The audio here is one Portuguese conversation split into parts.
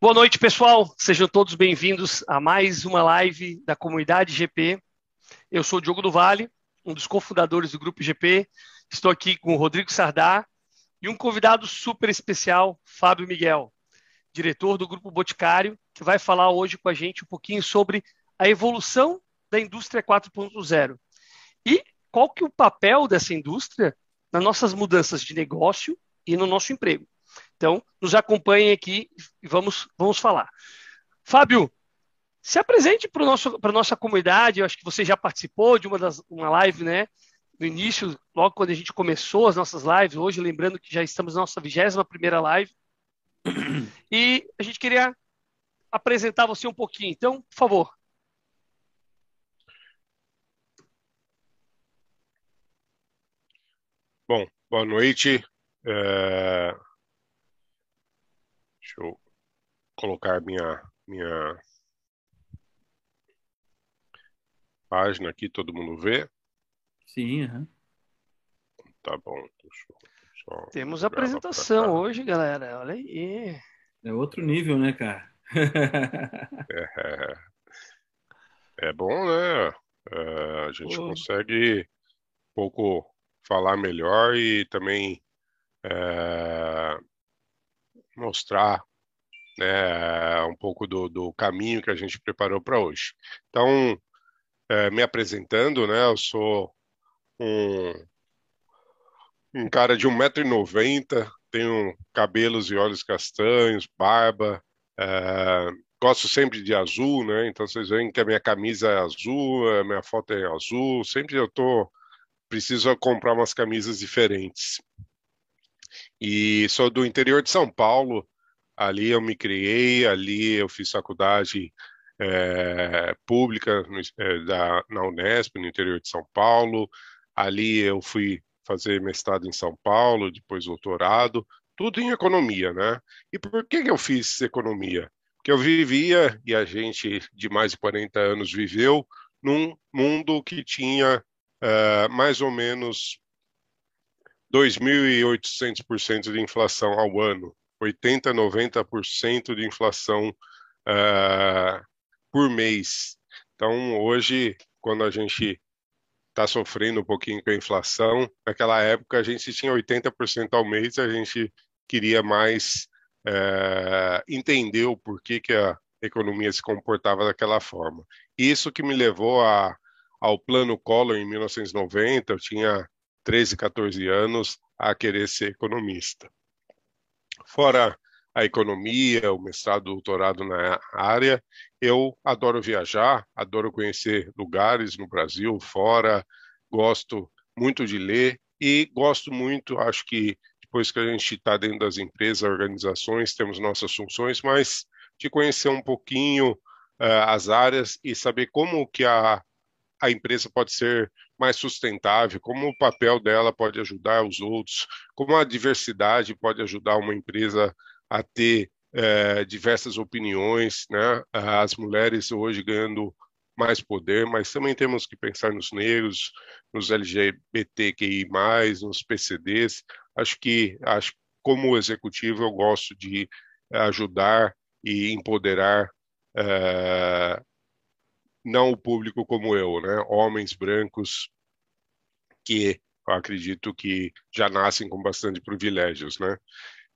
Boa noite, pessoal. Sejam todos bem-vindos a mais uma live da comunidade GP. Eu sou o Diogo do Vale, um dos cofundadores do Grupo GP. Estou aqui com o Rodrigo Sardá e um convidado super especial, Fábio Miguel, diretor do Grupo Boticário, que vai falar hoje com a gente um pouquinho sobre a evolução da indústria 4.0 e qual que é o papel dessa indústria nas nossas mudanças de negócio e no nosso emprego. Então, nos acompanhem aqui e vamos, vamos falar. Fábio, se apresente para a nossa comunidade. Eu acho que você já participou de uma, das, uma live, né? No início, logo quando a gente começou as nossas lives, hoje, lembrando que já estamos na nossa 21 primeira live. E a gente queria apresentar você um pouquinho. Então, por favor. Bom, boa noite. É... Deixa eu colocar minha, minha página aqui, todo mundo vê? Sim, uhum. Tá bom. Temos apresentação hoje, galera. Olha aí. É outro nível, né, cara? é, é bom, né? É, a gente Pô. consegue um pouco falar melhor e também é, mostrar né, um pouco do, do, caminho que a gente preparou para hoje. Então, é, me apresentando, né, eu sou um, um cara de 1,90m, tenho cabelos e olhos castanhos, barba, é, gosto sempre de azul, né? Então vocês veem que a minha camisa é azul, a minha foto é azul, sempre eu tô preciso comprar umas camisas diferentes. E sou do interior de São Paulo, ali eu me criei, ali eu fiz faculdade é, pública no, é, da, na Unesp, no interior de São Paulo, ali eu fui fazer mestrado em São Paulo, depois doutorado, tudo em economia, né? E por que, que eu fiz economia? Porque eu vivia, e a gente de mais de 40 anos viveu, num mundo que tinha uh, mais ou menos 2.800% de inflação ao ano, 80%, 90% de inflação uh, por mês. Então, hoje, quando a gente está sofrendo um pouquinho com a inflação, naquela época a gente tinha 80% ao mês, a gente queria mais uh, entender o porquê que a economia se comportava daquela forma. Isso que me levou a ao Plano Collor em 1990, eu tinha 13, 14 anos, a querer ser economista. Fora a economia, o mestrado, doutorado na área, eu adoro viajar, adoro conhecer lugares no Brasil, fora, gosto muito de ler e gosto muito, acho que depois que a gente está dentro das empresas, organizações, temos nossas funções, mas de conhecer um pouquinho uh, as áreas e saber como que a a empresa pode ser mais sustentável, como o papel dela pode ajudar os outros, como a diversidade pode ajudar uma empresa a ter é, diversas opiniões, né? As mulheres hoje ganhando mais poder, mas também temos que pensar nos negros, nos LGBTQI+, nos PCDs. Acho que, acho, como executivo, eu gosto de ajudar e empoderar uh, não o público como eu, né? Homens brancos que acredito que já nascem com bastante privilégios, né?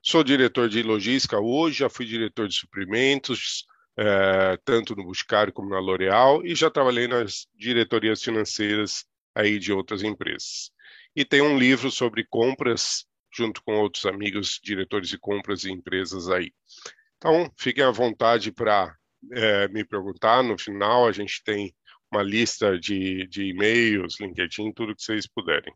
Sou diretor de logística hoje, já fui diretor de suprimentos, é, tanto no Buscário como na L'Oréal, e já trabalhei nas diretorias financeiras aí de outras empresas. E tem um livro sobre compras, junto com outros amigos diretores de compras e empresas aí. Então, fiquem à vontade para é, me perguntar, no final a gente tem uma lista de, de e-mails, LinkedIn, tudo que vocês puderem.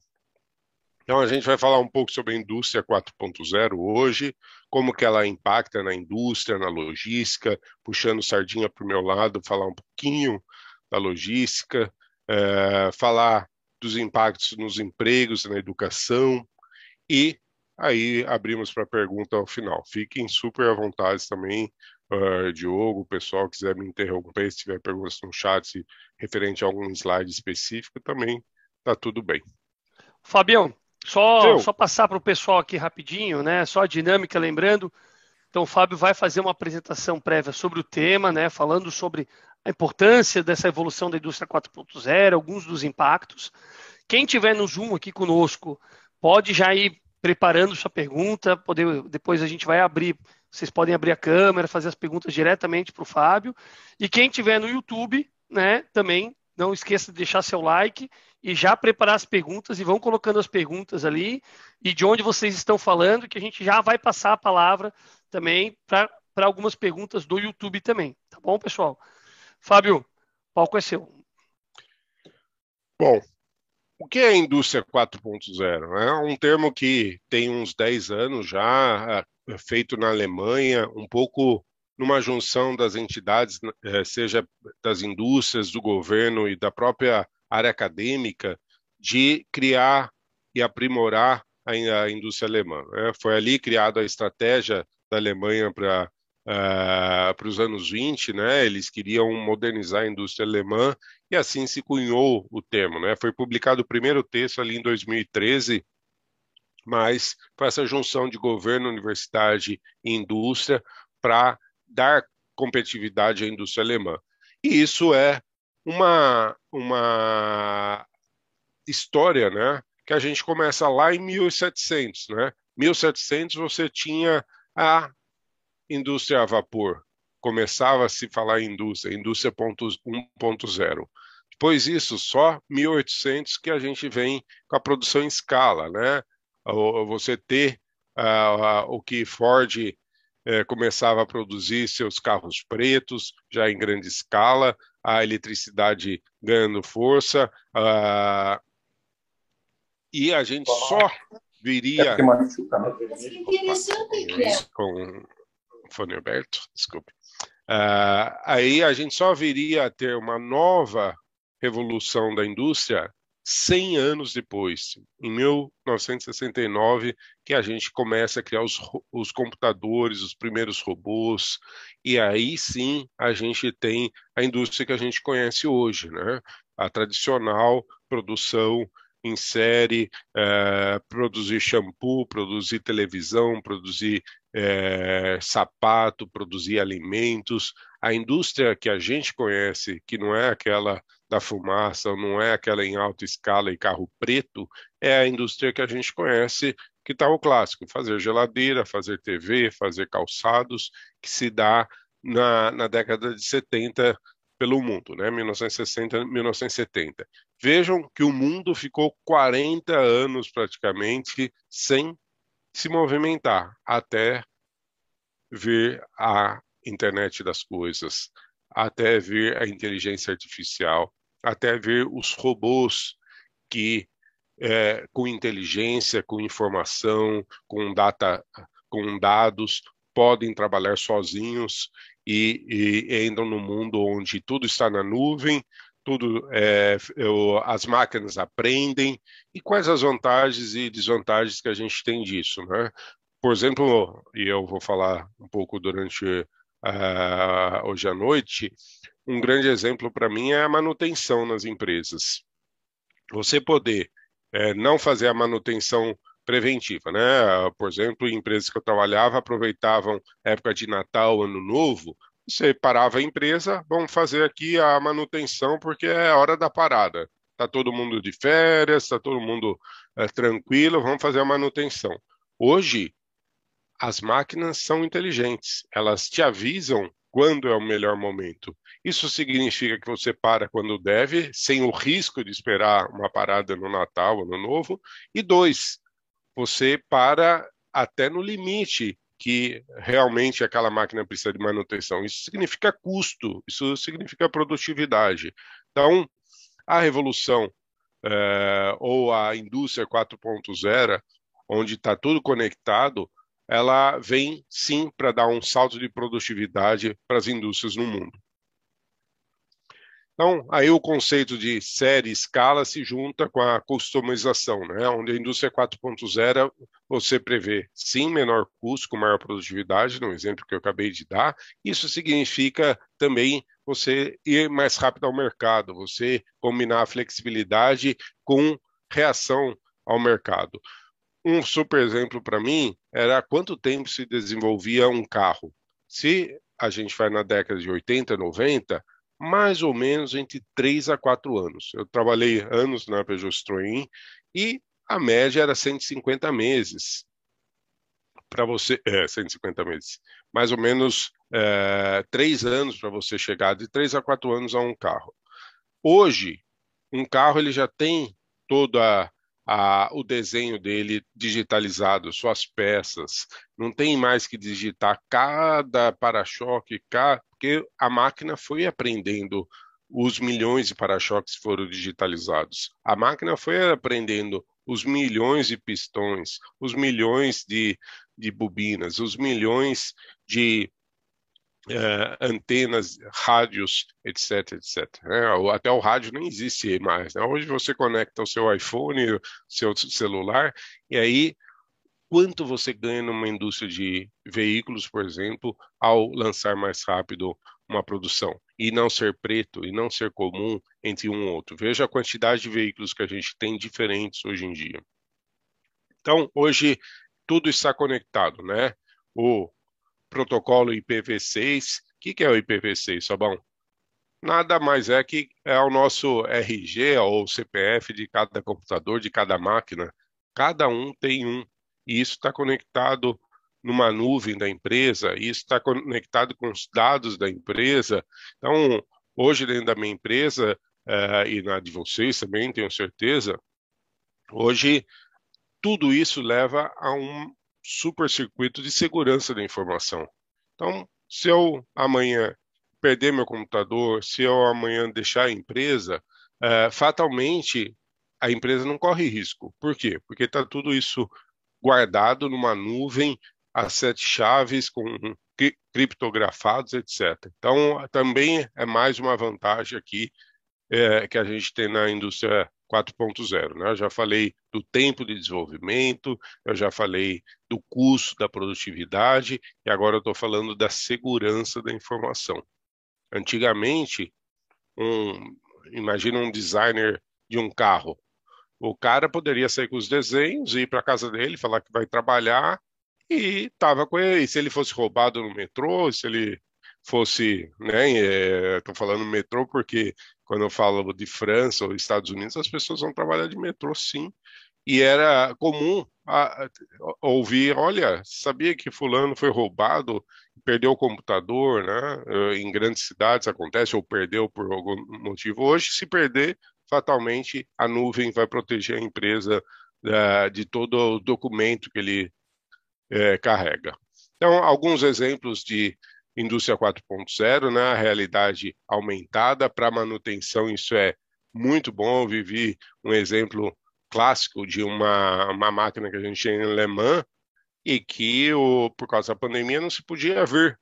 Então a gente vai falar um pouco sobre a indústria 4.0 hoje, como que ela impacta na indústria, na logística, puxando sardinha para o meu lado, falar um pouquinho da logística, é, falar dos impactos nos empregos, na educação e aí abrimos para pergunta ao final. Fiquem super à vontade também uh, Diogo, o pessoal quiser me interromper, se tiver perguntas no chat referente a algum slide específico, também tá tudo bem. Fabião, só, só passar para o pessoal aqui rapidinho, né? Só a dinâmica, lembrando. Então, o Fábio vai fazer uma apresentação prévia sobre o tema, né, falando sobre a importância dessa evolução da indústria 4.0, alguns dos impactos. Quem tiver no Zoom aqui conosco, pode já ir preparando sua pergunta, poder, depois a gente vai abrir, vocês podem abrir a câmera, fazer as perguntas diretamente para o Fábio. E quem tiver no YouTube, né, também não esqueça de deixar seu like e já preparar as perguntas e vão colocando as perguntas ali e de onde vocês estão falando, que a gente já vai passar a palavra também para algumas perguntas do YouTube também. Tá bom, pessoal? Fábio, o palco é seu. Bom, o que é a indústria 4.0? É um termo que tem uns 10 anos já, é feito na Alemanha, um pouco numa junção das entidades, é, seja das indústrias, do governo e da própria área acadêmica, de criar e aprimorar a indústria alemã. Né? Foi ali criada a estratégia da Alemanha para uh, para os anos 20, né? Eles queriam modernizar a indústria alemã e assim se cunhou o termo, né? Foi publicado o primeiro texto ali em 2013, mas foi essa junção de governo, universidade e indústria para dar competitividade à indústria alemã. E isso é uma uma história, né? Que a gente começa lá em 1700, né? 1700 você tinha a indústria a vapor. Começava a se falar em indústria, indústria 1.0. Depois disso, só 1800 que a gente vem com a produção em escala, né? Você ter uh, uh, o que Ford uh, começava a produzir seus carros pretos, já em grande escala, a eletricidade ganhando força, ah, e a gente só viria. É com, fone aberto, desculpe. Uh, aí a gente só viria a ter uma nova revolução da indústria 100 anos depois, em 1969, que a gente começa a criar os, os computadores, os primeiros robôs, e aí sim a gente tem a indústria que a gente conhece hoje, né? A tradicional produção em série, é, produzir shampoo, produzir televisão, produzir é, sapato, produzir alimentos. A indústria que a gente conhece, que não é aquela da fumaça, não é aquela em alta escala e carro preto, é a indústria que a gente conhece, que está o clássico, fazer geladeira, fazer TV, fazer calçados, que se dá na, na década de 70 pelo mundo, né? 1960, 1970. Vejam que o mundo ficou 40 anos praticamente sem se movimentar até vir a internet das coisas, até vir a inteligência artificial, até vir os robôs que é, com inteligência, com informação, com data, com dados, podem trabalhar sozinhos e, e entram no mundo onde tudo está na nuvem, tudo é, eu, as máquinas aprendem e quais as vantagens e desvantagens que a gente tem disso, né? Por exemplo, e eu vou falar um pouco durante uh, hoje à noite, um grande exemplo para mim é a manutenção nas empresas. Você poder é, não fazer a manutenção preventiva, né? Por exemplo, empresas que eu trabalhava aproveitavam época de Natal, Ano Novo, você parava a empresa, vamos fazer aqui a manutenção porque é hora da parada. Tá todo mundo de férias, tá todo mundo é, tranquilo, vamos fazer a manutenção. Hoje, as máquinas são inteligentes, elas te avisam quando é o melhor momento. Isso significa que você para quando deve, sem o risco de esperar uma parada no Natal, Ano Novo. E dois, você para até no limite que realmente aquela máquina precisa de manutenção. Isso significa custo, isso significa produtividade. Então, a revolução é, ou a indústria 4.0, onde está tudo conectado, ela vem sim para dar um salto de produtividade para as indústrias no mundo. Então, aí o conceito de série e escala se junta com a customização, né? onde a indústria 4.0 você prevê, sim, menor custo, com maior produtividade, no exemplo que eu acabei de dar. Isso significa também você ir mais rápido ao mercado, você combinar a flexibilidade com reação ao mercado. um super exemplo para mim era quanto tempo se desenvolvia um carro. Se a gente vai na década de 80, 90, mais ou menos entre 3 a 4 anos. Eu trabalhei anos na Peugeot Citroën e a média era 150 meses para você, é, 150 meses, mais ou menos é, três anos para você chegar de três a quatro anos a um carro. Hoje, um carro ele já tem todo a, o desenho dele digitalizado, suas peças, não tem mais que digitar cada para-choque, porque a máquina foi aprendendo os milhões de para-choques foram digitalizados. A máquina foi aprendendo os milhões de pistões, os milhões de, de bobinas, os milhões de uh, antenas, rádios, etc, etc. É, até o rádio nem existe mais. Né? Hoje você conecta o seu iPhone, o seu celular, e aí quanto você ganha numa indústria de veículos, por exemplo, ao lançar mais rápido uma produção e não ser preto e não ser comum entre um ou outro. Veja a quantidade de veículos que a gente tem diferentes hoje em dia. Então, hoje tudo está conectado, né? O protocolo IPv6, o que, que é o IPv6, Sabão? Nada mais é que é o nosso RG ou CPF de cada computador, de cada máquina. Cada um tem um. E isso está conectado numa nuvem da empresa, isso está conectado com os dados da empresa. Então, hoje, dentro da minha empresa, uh, e na de vocês também, tenho certeza, hoje tudo isso leva a um super circuito de segurança da informação. Então, se eu amanhã perder meu computador, se eu amanhã deixar a empresa, uh, fatalmente a empresa não corre risco. Por quê? Porque está tudo isso guardado numa nuvem as sete chaves com criptografados, etc. Então, também é mais uma vantagem aqui é, que a gente tem na indústria 4.0. Né? Eu já falei do tempo de desenvolvimento, eu já falei do custo da produtividade e agora eu estou falando da segurança da informação. Antigamente, um, imagina um designer de um carro. O cara poderia sair com os desenhos, ir para a casa dele, falar que vai trabalhar e tava com ele. E se ele fosse roubado no metrô, se ele fosse, né? Estou é, falando metrô porque quando eu falo de França ou Estados Unidos, as pessoas vão trabalhar de metrô, sim. E era comum a, a, ouvir, olha, sabia que fulano foi roubado, perdeu o computador, né? Em grandes cidades acontece ou perdeu por algum motivo. Hoje, se perder, fatalmente a nuvem vai proteger a empresa uh, de todo o documento que ele é, carrega. Então, alguns exemplos de indústria 4.0, né? A realidade aumentada para manutenção, isso é muito bom. Eu vivi um exemplo clássico de uma, uma máquina que a gente tinha em Le Mans e que, o, por causa da pandemia, não se podia ver.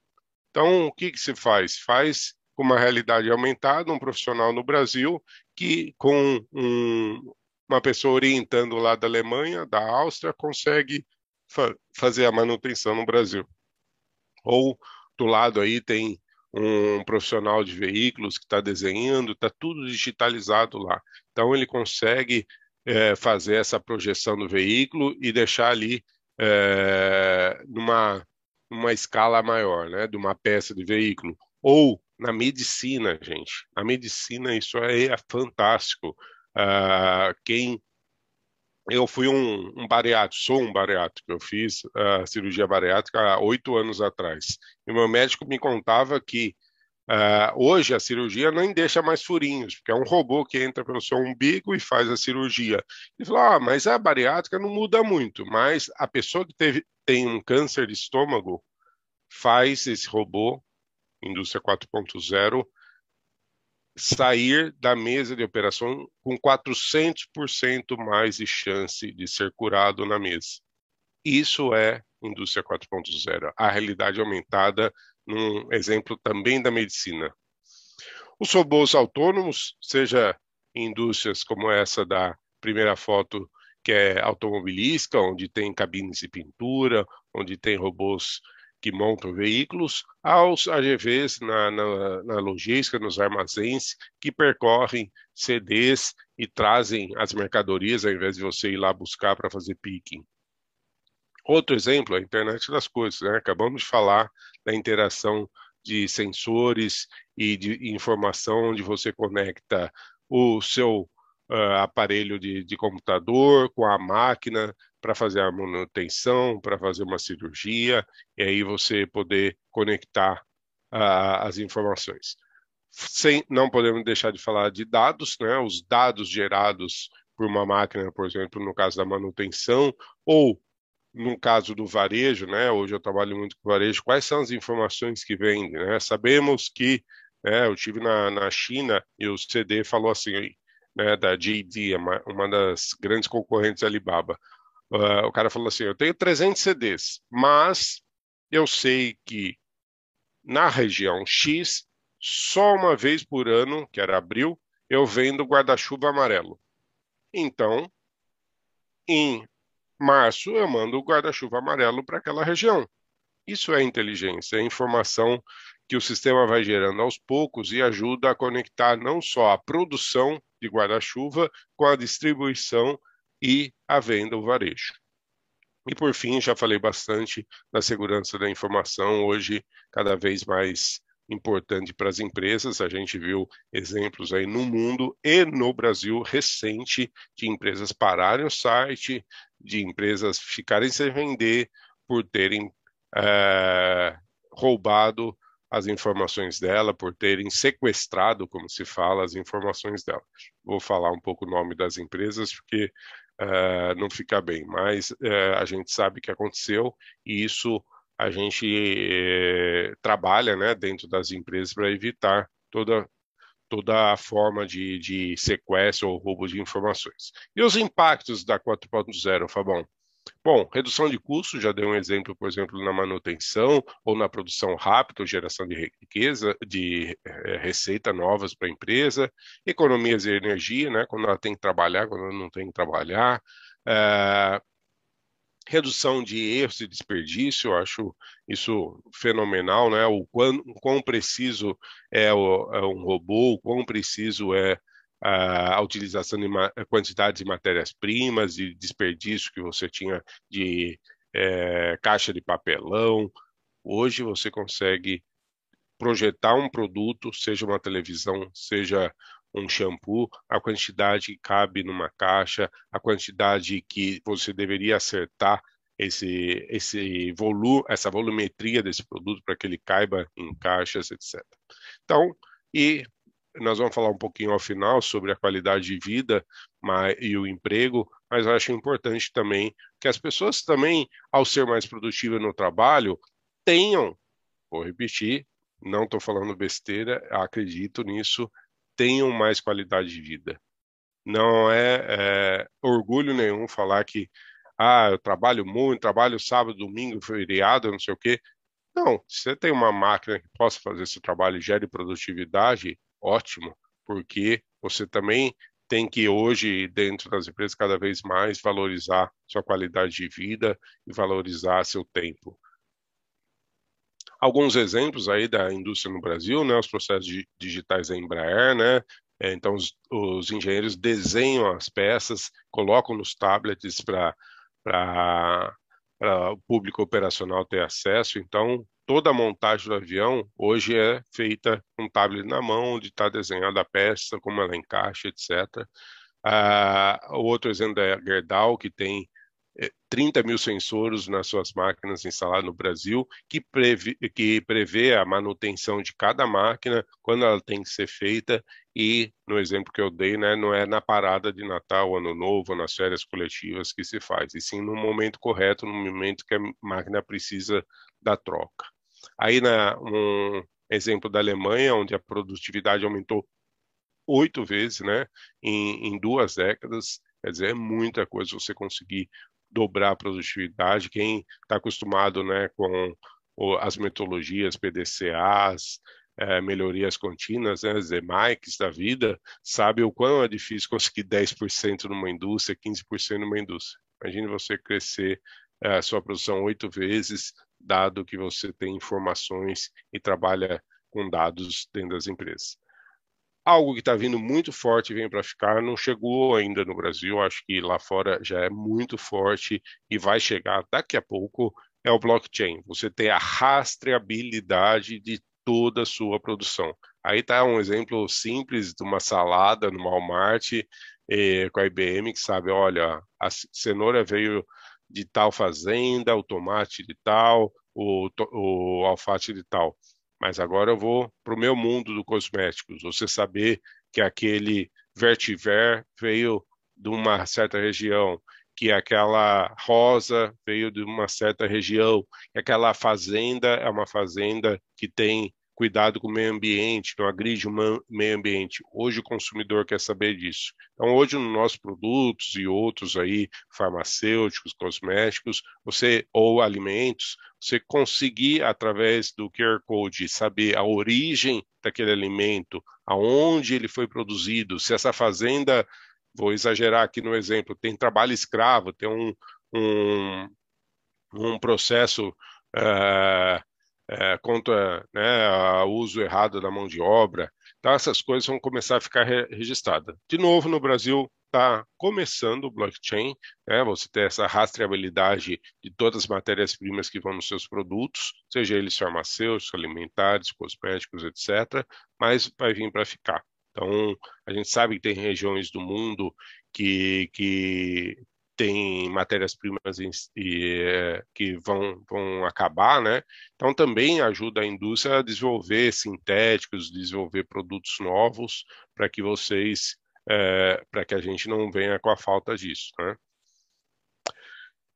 Então, o que, que se faz? Faz com uma realidade aumentada, um profissional no Brasil que, com um, uma pessoa orientando lá da Alemanha, da Áustria, consegue fa fazer a manutenção no Brasil. Ou do lado aí tem um profissional de veículos que está desenhando, está tudo digitalizado lá. Então ele consegue é, fazer essa projeção do veículo e deixar ali é, numa, numa escala maior, né, de uma peça de veículo. Ou na medicina, gente. Na medicina isso é, é fantástico. Uh, quem eu fui um, um bariátrico, sou um bariátrico, eu fiz a cirurgia bariátrica há oito anos atrás. E meu médico me contava que uh, hoje a cirurgia nem deixa mais furinhos, porque é um robô que entra pelo seu umbigo e faz a cirurgia. Ele falou, ah, mas a bariátrica não muda muito, mas a pessoa que teve, tem um câncer de estômago faz esse robô, indústria 4.0, sair da mesa de operação com 400% mais de chance de ser curado na mesa. Isso é indústria 4.0, a realidade aumentada num exemplo também da medicina. Os robôs autônomos, seja em indústrias como essa da primeira foto, que é automobilística, onde tem cabines de pintura, onde tem robôs que montam veículos, aos AGVs na, na, na, logística, nos armazéns, que percorrem CDs e trazem as mercadorias ao invés de você ir lá buscar para fazer picking. Outro exemplo a internet das coisas. Né? Acabamos de falar da interação de sensores e de informação onde você conecta o seu uh, aparelho de, de, computador com a máquina para fazer a manutenção, para fazer uma cirurgia, e aí você poder conectar uh, as informações. Sem, não podemos deixar de falar de dados, né? os dados gerados por uma máquina, por exemplo, no caso da manutenção, ou no caso do varejo, né? Hoje eu trabalho muito com varejo. Quais são as informações que vendem? Né? Sabemos que né, eu tive na, na China e o CD falou assim, né, da JD, uma das grandes concorrentes da Alibaba. Uh, o cara falou assim: eu tenho 300 CDs, mas eu sei que na região X, só uma vez por ano, que era abril, eu vendo guarda-chuva amarelo. Então, em março, eu mando o guarda-chuva amarelo para aquela região. Isso é inteligência, é informação que o sistema vai gerando aos poucos e ajuda a conectar não só a produção de guarda-chuva com a distribuição e a venda, o varejo. E por fim, já falei bastante da segurança da informação, hoje cada vez mais importante para as empresas. A gente viu exemplos aí no mundo e no Brasil recente de empresas pararem o site, de empresas ficarem sem vender por terem é, roubado as informações dela, por terem sequestrado, como se fala, as informações dela. Vou falar um pouco o nome das empresas, porque uh, não fica bem, mas uh, a gente sabe que aconteceu e isso a gente uh, trabalha né, dentro das empresas para evitar toda, toda a forma de, de sequestro ou roubo de informações. E os impactos da 4.0, Fabão? Bom, redução de custos, já dei um exemplo, por exemplo, na manutenção ou na produção rápida, ou geração de riqueza, de é, receita novas para a empresa, economias de energia, né, quando ela tem que trabalhar, quando ela não tem que trabalhar, é, redução de erros e desperdício, eu acho isso fenomenal, né? O quão, quão preciso é, o, é um robô, o quão preciso é a utilização de quantidade de matérias-primas e desperdício que você tinha de é, caixa de papelão. Hoje você consegue projetar um produto, seja uma televisão, seja um shampoo, a quantidade que cabe numa caixa, a quantidade que você deveria acertar esse, esse volume, essa volumetria desse produto para que ele caiba em caixas, etc. Então, e nós vamos falar um pouquinho ao final sobre a qualidade de vida mas, e o emprego, mas acho importante também que as pessoas também, ao ser mais produtivas no trabalho, tenham, vou repetir, não estou falando besteira, acredito nisso, tenham mais qualidade de vida. Não é, é orgulho nenhum falar que ah, eu trabalho muito, trabalho sábado, domingo, feriado, não sei o quê. Não, se você tem uma máquina que possa fazer esse trabalho e gere produtividade, ótimo, porque você também tem que hoje, dentro das empresas, cada vez mais valorizar sua qualidade de vida e valorizar seu tempo. Alguns exemplos aí da indústria no Brasil, né, os processos digitais da Embraer, né, é, então os, os engenheiros desenham as peças, colocam nos tablets para o público operacional ter acesso, então toda a montagem do avião hoje é feita com um tablet na mão, onde está desenhada a peça, como ela encaixa, etc. Ah, o outro exemplo é a Gerdau, que tem 30 mil sensores nas suas máquinas instaladas no Brasil, que prevê, que prevê a manutenção de cada máquina, quando ela tem que ser feita, e no exemplo que eu dei, né, não é na parada de Natal, Ano Novo, nas férias coletivas que se faz, e sim no momento correto, no momento que a máquina precisa da troca. Aí, na, um exemplo da Alemanha, onde a produtividade aumentou oito vezes, né, em, em duas décadas, quer dizer, é muita coisa você conseguir dobrar a produtividade. Quem está acostumado né, com as metodologias PDCAs, é, melhorias contínuas, né, as EMAICs da vida, sabe o quão é difícil conseguir 10% numa indústria, 15% numa indústria. Imagine você crescer é, a sua produção oito vezes, dado que você tem informações e trabalha com dados dentro das empresas. algo que está vindo muito forte e vem para ficar, não chegou ainda no Brasil, acho que lá fora já é muito forte e vai chegar daqui a pouco, é o blockchain. Você tem a rastreabilidade de toda a sua produção. Aí está um exemplo simples de uma salada no Walmart eh, com a IBM que sabe, olha, a cenoura veio de tal fazenda, o tomate de tal, o, o de tal. Mas agora eu vou para o meu mundo do cosméticos. Você saber que aquele vertiver veio de uma certa região, que aquela rosa veio de uma certa região, que aquela fazenda é uma fazenda que tem cuidado com o meio ambiente, não agride o meio ambiente. Hoje o consumidor quer saber disso. Então, hoje nos nossos produtos e outros aí, farmacêuticos, cosméticos, você ou alimentos, você conseguir através do QR Code saber a origem daquele alimento, aonde ele foi produzido, se essa fazenda, vou exagerar aqui no exemplo, tem trabalho escravo, tem um, um, um processo uh, é, contra né, uso errado da mão de obra. Então, essas coisas vão começar a ficar re registradas. De novo, no Brasil, está começando o blockchain, né, você ter essa rastreabilidade de todas as matérias-primas que vão nos seus produtos, seja eles farmacêuticos, alimentares, cosméticos, etc., mas vai vir para ficar. Então, a gente sabe que tem regiões do mundo que, que tem matérias-primas é, que vão, vão acabar, né? Então também ajuda a indústria a desenvolver sintéticos, desenvolver produtos novos para que vocês, é, para que a gente não venha com a falta disso, né?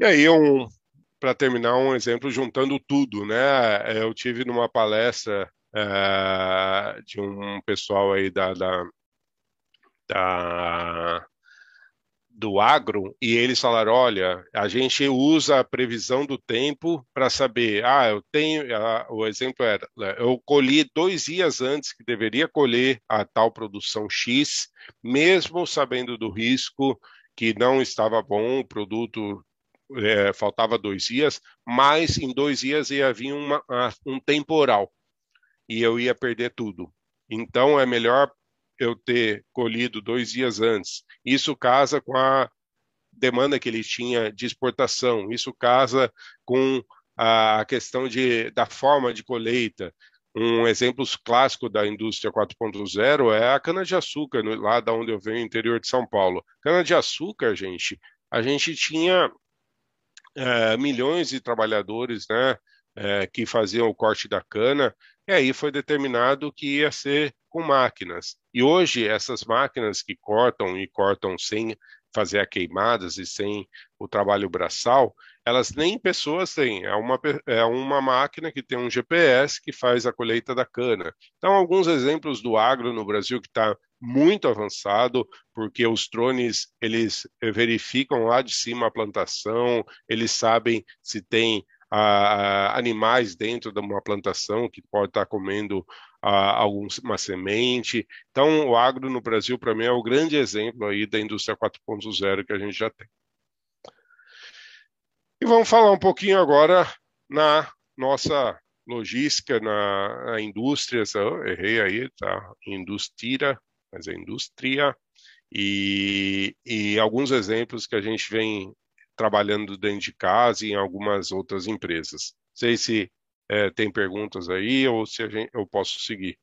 E aí um, para terminar um exemplo juntando tudo, né? Eu tive numa palestra é, de um pessoal aí da, da, da do agro e eles falaram: olha, a gente usa a previsão do tempo para saber. Ah, eu tenho. o exemplo era: né, eu colhi dois dias antes que deveria colher a tal produção X, mesmo sabendo do risco que não estava bom, o produto é, faltava dois dias, mas em dois dias ia vir uma, um temporal e eu ia perder tudo. Então é melhor eu ter colhido dois dias antes. Isso casa com a demanda que ele tinha de exportação. Isso casa com a questão de, da forma de colheita. Um exemplo clássico da indústria 4.0 é a cana-de-açúcar, lá da onde eu venho, interior de São Paulo. Cana-de-açúcar, gente, a gente tinha é, milhões de trabalhadores né, é, que faziam o corte da cana, e aí foi determinado que ia ser com máquinas. E hoje, essas máquinas que cortam e cortam sem fazer a queimadas e sem o trabalho braçal, elas nem pessoas têm. É uma, é uma máquina que tem um GPS que faz a colheita da cana. Então, alguns exemplos do agro no Brasil que está muito avançado, porque os drones eles verificam lá de cima a plantação, eles sabem se tem a, animais dentro de uma plantação que pode estar comendo a, alguma semente. Então, o agro no Brasil, para mim, é o grande exemplo aí da indústria 4.0 que a gente já tem. E vamos falar um pouquinho agora na nossa logística, na, na indústria, eu errei aí, tá? Indústria, mas é indústria, e, e alguns exemplos que a gente vem trabalhando dentro de casa e em algumas outras empresas. Não sei se é, tem perguntas aí ou se gente, eu posso seguir.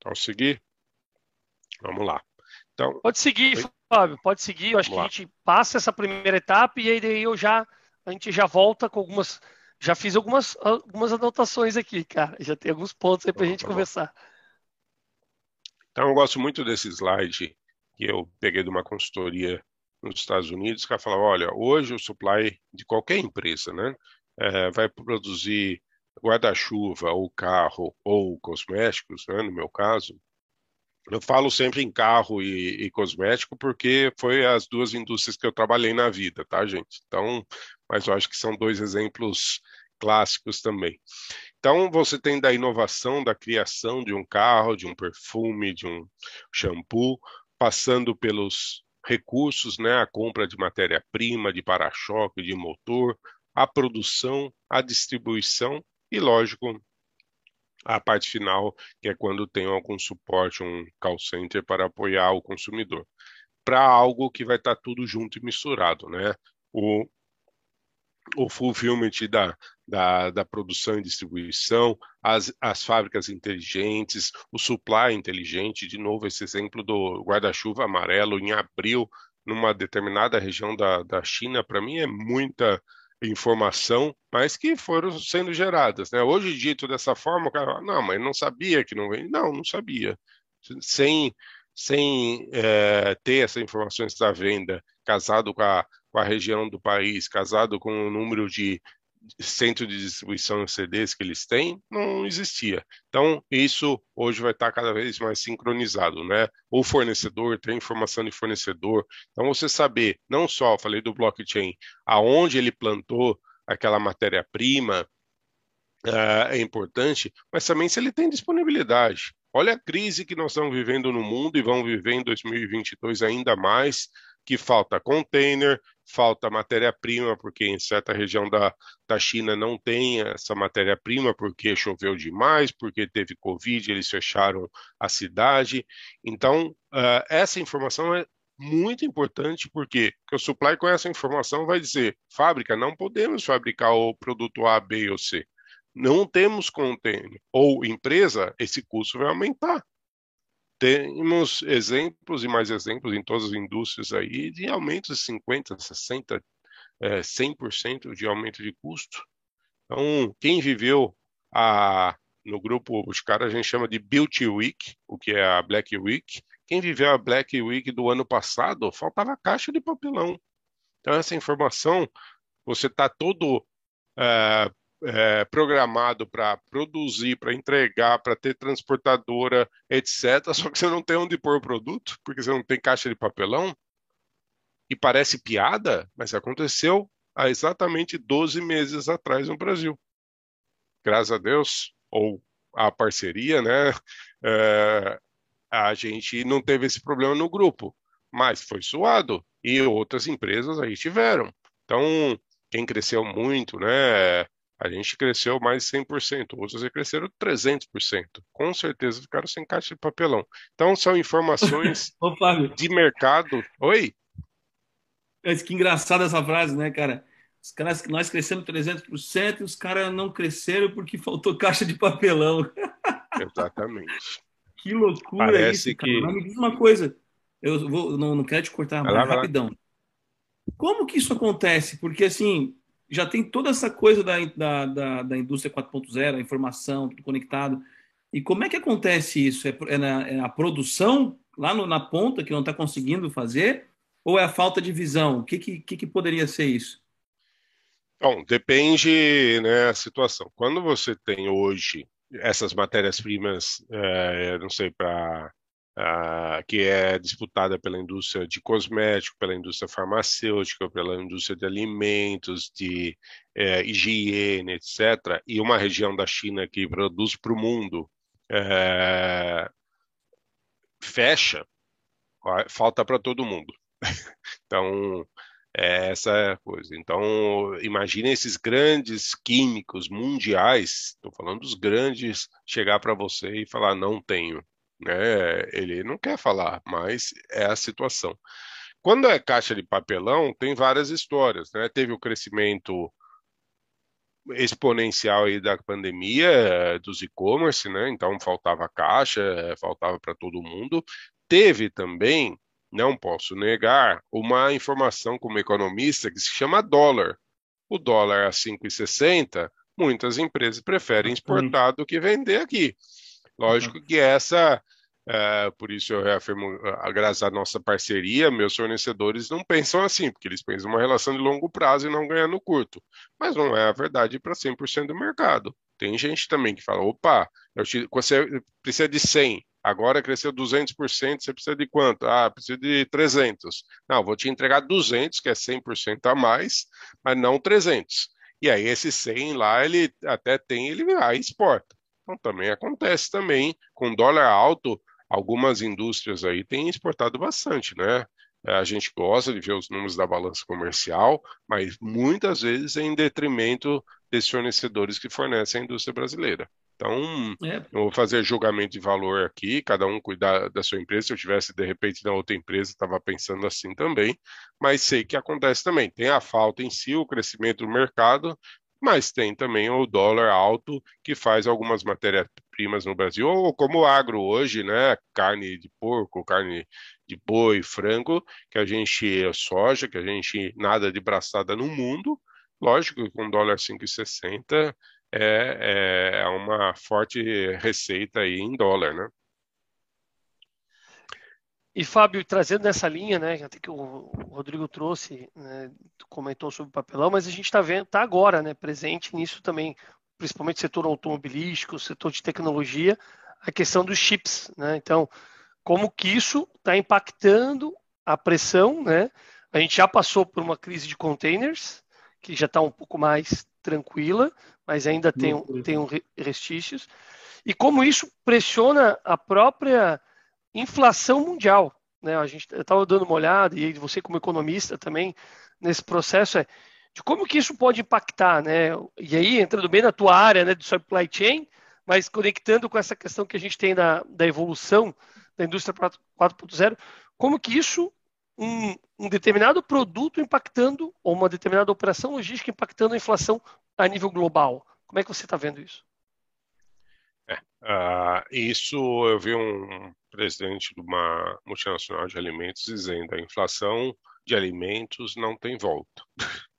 Posso seguir? Vamos lá. Então, pode seguir, Oi? Fábio, pode seguir. Eu acho Vamos que lá. a gente passa essa primeira etapa e aí daí eu já a gente já volta com algumas. Já fiz algumas, algumas anotações aqui, cara. Já tem alguns pontos aí para a gente tá conversar. Então, eu gosto muito desse slide que eu peguei de uma consultoria nos Estados Unidos, que fala, olha, hoje o supply de qualquer empresa, né, é, vai produzir guarda-chuva ou carro ou cosméticos, né, no meu caso, eu falo sempre em carro e, e, cosmético porque foi as duas indústrias que eu trabalhei na vida, tá, gente? Então, mas eu acho que são dois exemplos clássicos também. Então, você tem da inovação, da criação de um carro, de um perfume, de um shampoo, passando pelos recursos, né, a compra de matéria-prima, de para-choque, de motor, a produção, a distribuição e, lógico, a parte final, que é quando tem algum suporte, um call center para apoiar o consumidor. Para algo que vai estar tá tudo junto e misturado, né? O, o fulfillment da, da, da produção e distribuição, as, as fábricas inteligentes, o supply inteligente, de novo, esse exemplo do guarda-chuva amarelo em abril, numa determinada região da, da China, para mim é muita informação, mas que foram sendo geradas. Né? Hoje dito dessa forma, o cara não, mas não sabia que não vem. Não, não sabia. Sem, sem é, ter essas informações da venda, casado com a, com a região do país, casado com o número de centro de distribuição de CDs que eles têm, não existia. Então, isso hoje vai estar cada vez mais sincronizado, né? O fornecedor tem informação de fornecedor. Então, você saber, não só, falei do blockchain, aonde ele plantou aquela matéria-prima, uh, é importante, mas também se ele tem disponibilidade. Olha a crise que nós estamos vivendo no mundo e vamos viver em 2022 ainda mais, que falta container, falta matéria-prima, porque em certa região da, da China não tem essa matéria-prima, porque choveu demais, porque teve Covid, eles fecharam a cidade. Então, uh, essa informação é muito importante, porque o supply com essa informação vai dizer, fábrica, não podemos fabricar o produto A, B ou C. Não temos container. Ou empresa, esse custo vai aumentar. Temos exemplos e mais exemplos em todas as indústrias aí de aumentos de 50%, 60%, é, 100% de aumento de custo. Então, quem viveu a, no grupo, os caras a gente chama de Beauty Week, o que é a Black Week. Quem viveu a Black Week do ano passado, faltava caixa de papelão. Então, essa informação, você está todo é, é, programado para produzir, para entregar, para ter transportadora, etc. Só que você não tem onde pôr o produto, porque você não tem caixa de papelão. E parece piada, mas aconteceu há exatamente 12 meses atrás no Brasil. Graças a Deus, ou a parceria, né? É, a gente não teve esse problema no grupo, mas foi suado e outras empresas aí tiveram. Então, quem cresceu muito, né? A gente cresceu mais de 100%, outros cresceram 300%. Com certeza ficaram sem caixa de papelão. Então, são informações Ô, de mercado. Oi? Mas que engraçada essa frase, né, cara? Os caras, nós crescemos 300% e os caras não cresceram porque faltou caixa de papelão. Exatamente. que loucura Parece isso, cara. que... Mas me diz uma coisa, eu vou, não, não quero te cortar, mas rapidão. Como que isso acontece? Porque, assim, já tem toda essa coisa da, da, da, da indústria 4.0, a informação, tudo conectado. E como é que acontece isso? É, é, na, é a produção lá no, na ponta que não está conseguindo fazer? Ou é a falta de visão? O que, que, que poderia ser isso? Bom, depende né, a situação. Quando você tem hoje essas matérias-primas, é, não sei, para uh, que é disputada pela indústria de cosmético, pela indústria farmacêutica, pela indústria de alimentos, de uh, higiene, etc., e uma região da China que produz para o mundo uh, fecha, falta para todo mundo. então, essa é a coisa. Então, imagine esses grandes químicos mundiais, estou falando dos grandes, chegar para você e falar: não tenho né? Ele não quer falar, mas é a situação. Quando é caixa de papelão, tem várias histórias, né? Teve o crescimento exponencial aí da pandemia dos e-commerce, né? Então faltava caixa, faltava para todo mundo. Teve também, não posso negar, uma informação como economista que se chama dólar. O dólar a 5,60, muitas empresas preferem exportar do que vender aqui. Lógico que essa, é, por isso eu reafirmo, graças à nossa parceria, meus fornecedores não pensam assim, porque eles pensam uma relação de longo prazo e não ganhar no curto. Mas não é a verdade para 100% do mercado. Tem gente também que fala, opa, te, você precisa de 100, agora cresceu 200%, você precisa de quanto? Ah, precisa de 300. Não, vou te entregar 200, que é 100% a mais, mas não 300. E aí esse 100 lá, ele até tem, ele vai exporta. Então, também acontece também, com dólar alto, algumas indústrias aí têm exportado bastante, né? É, a gente gosta de ver os números da balança comercial, mas muitas vezes é em detrimento desses fornecedores que fornecem a indústria brasileira. Então, é. eu vou fazer julgamento de valor aqui, cada um cuidar da sua empresa. Se eu tivesse, de repente, na outra empresa, estava pensando assim também, mas sei que acontece também. Tem a falta em si, o crescimento do mercado, mas tem também o dólar alto que faz algumas matérias-primas no Brasil, ou como o agro hoje, né? Carne de porco, carne de boi, frango, que a gente soja, que a gente nada de braçada no mundo. Lógico que com dólar 5,60 é, é uma forte receita aí em dólar, né? E Fábio, trazendo nessa linha, né, até que o Rodrigo trouxe, né, comentou sobre o papelão, mas a gente está vendo, está agora, né, presente nisso também, principalmente setor automobilístico, setor de tecnologia, a questão dos chips, né? Então, como que isso está impactando a pressão, né? A gente já passou por uma crise de containers, que já está um pouco mais tranquila, mas ainda tem, tem um restícios. E como isso pressiona a própria inflação mundial. Né? A gente estava dando uma olhada, e você como economista também, nesse processo, é de como que isso pode impactar, né? E aí, entrando bem na tua área né, de supply chain, mas conectando com essa questão que a gente tem da, da evolução da indústria 4.0, como que isso um, um, determinado produto impactando, ou uma determinada operação logística impactando a inflação a nível global. Como é que você está vendo isso? É, uh, isso eu vi um presidente de uma multinacional de alimentos dizendo a inflação de alimentos não tem volta.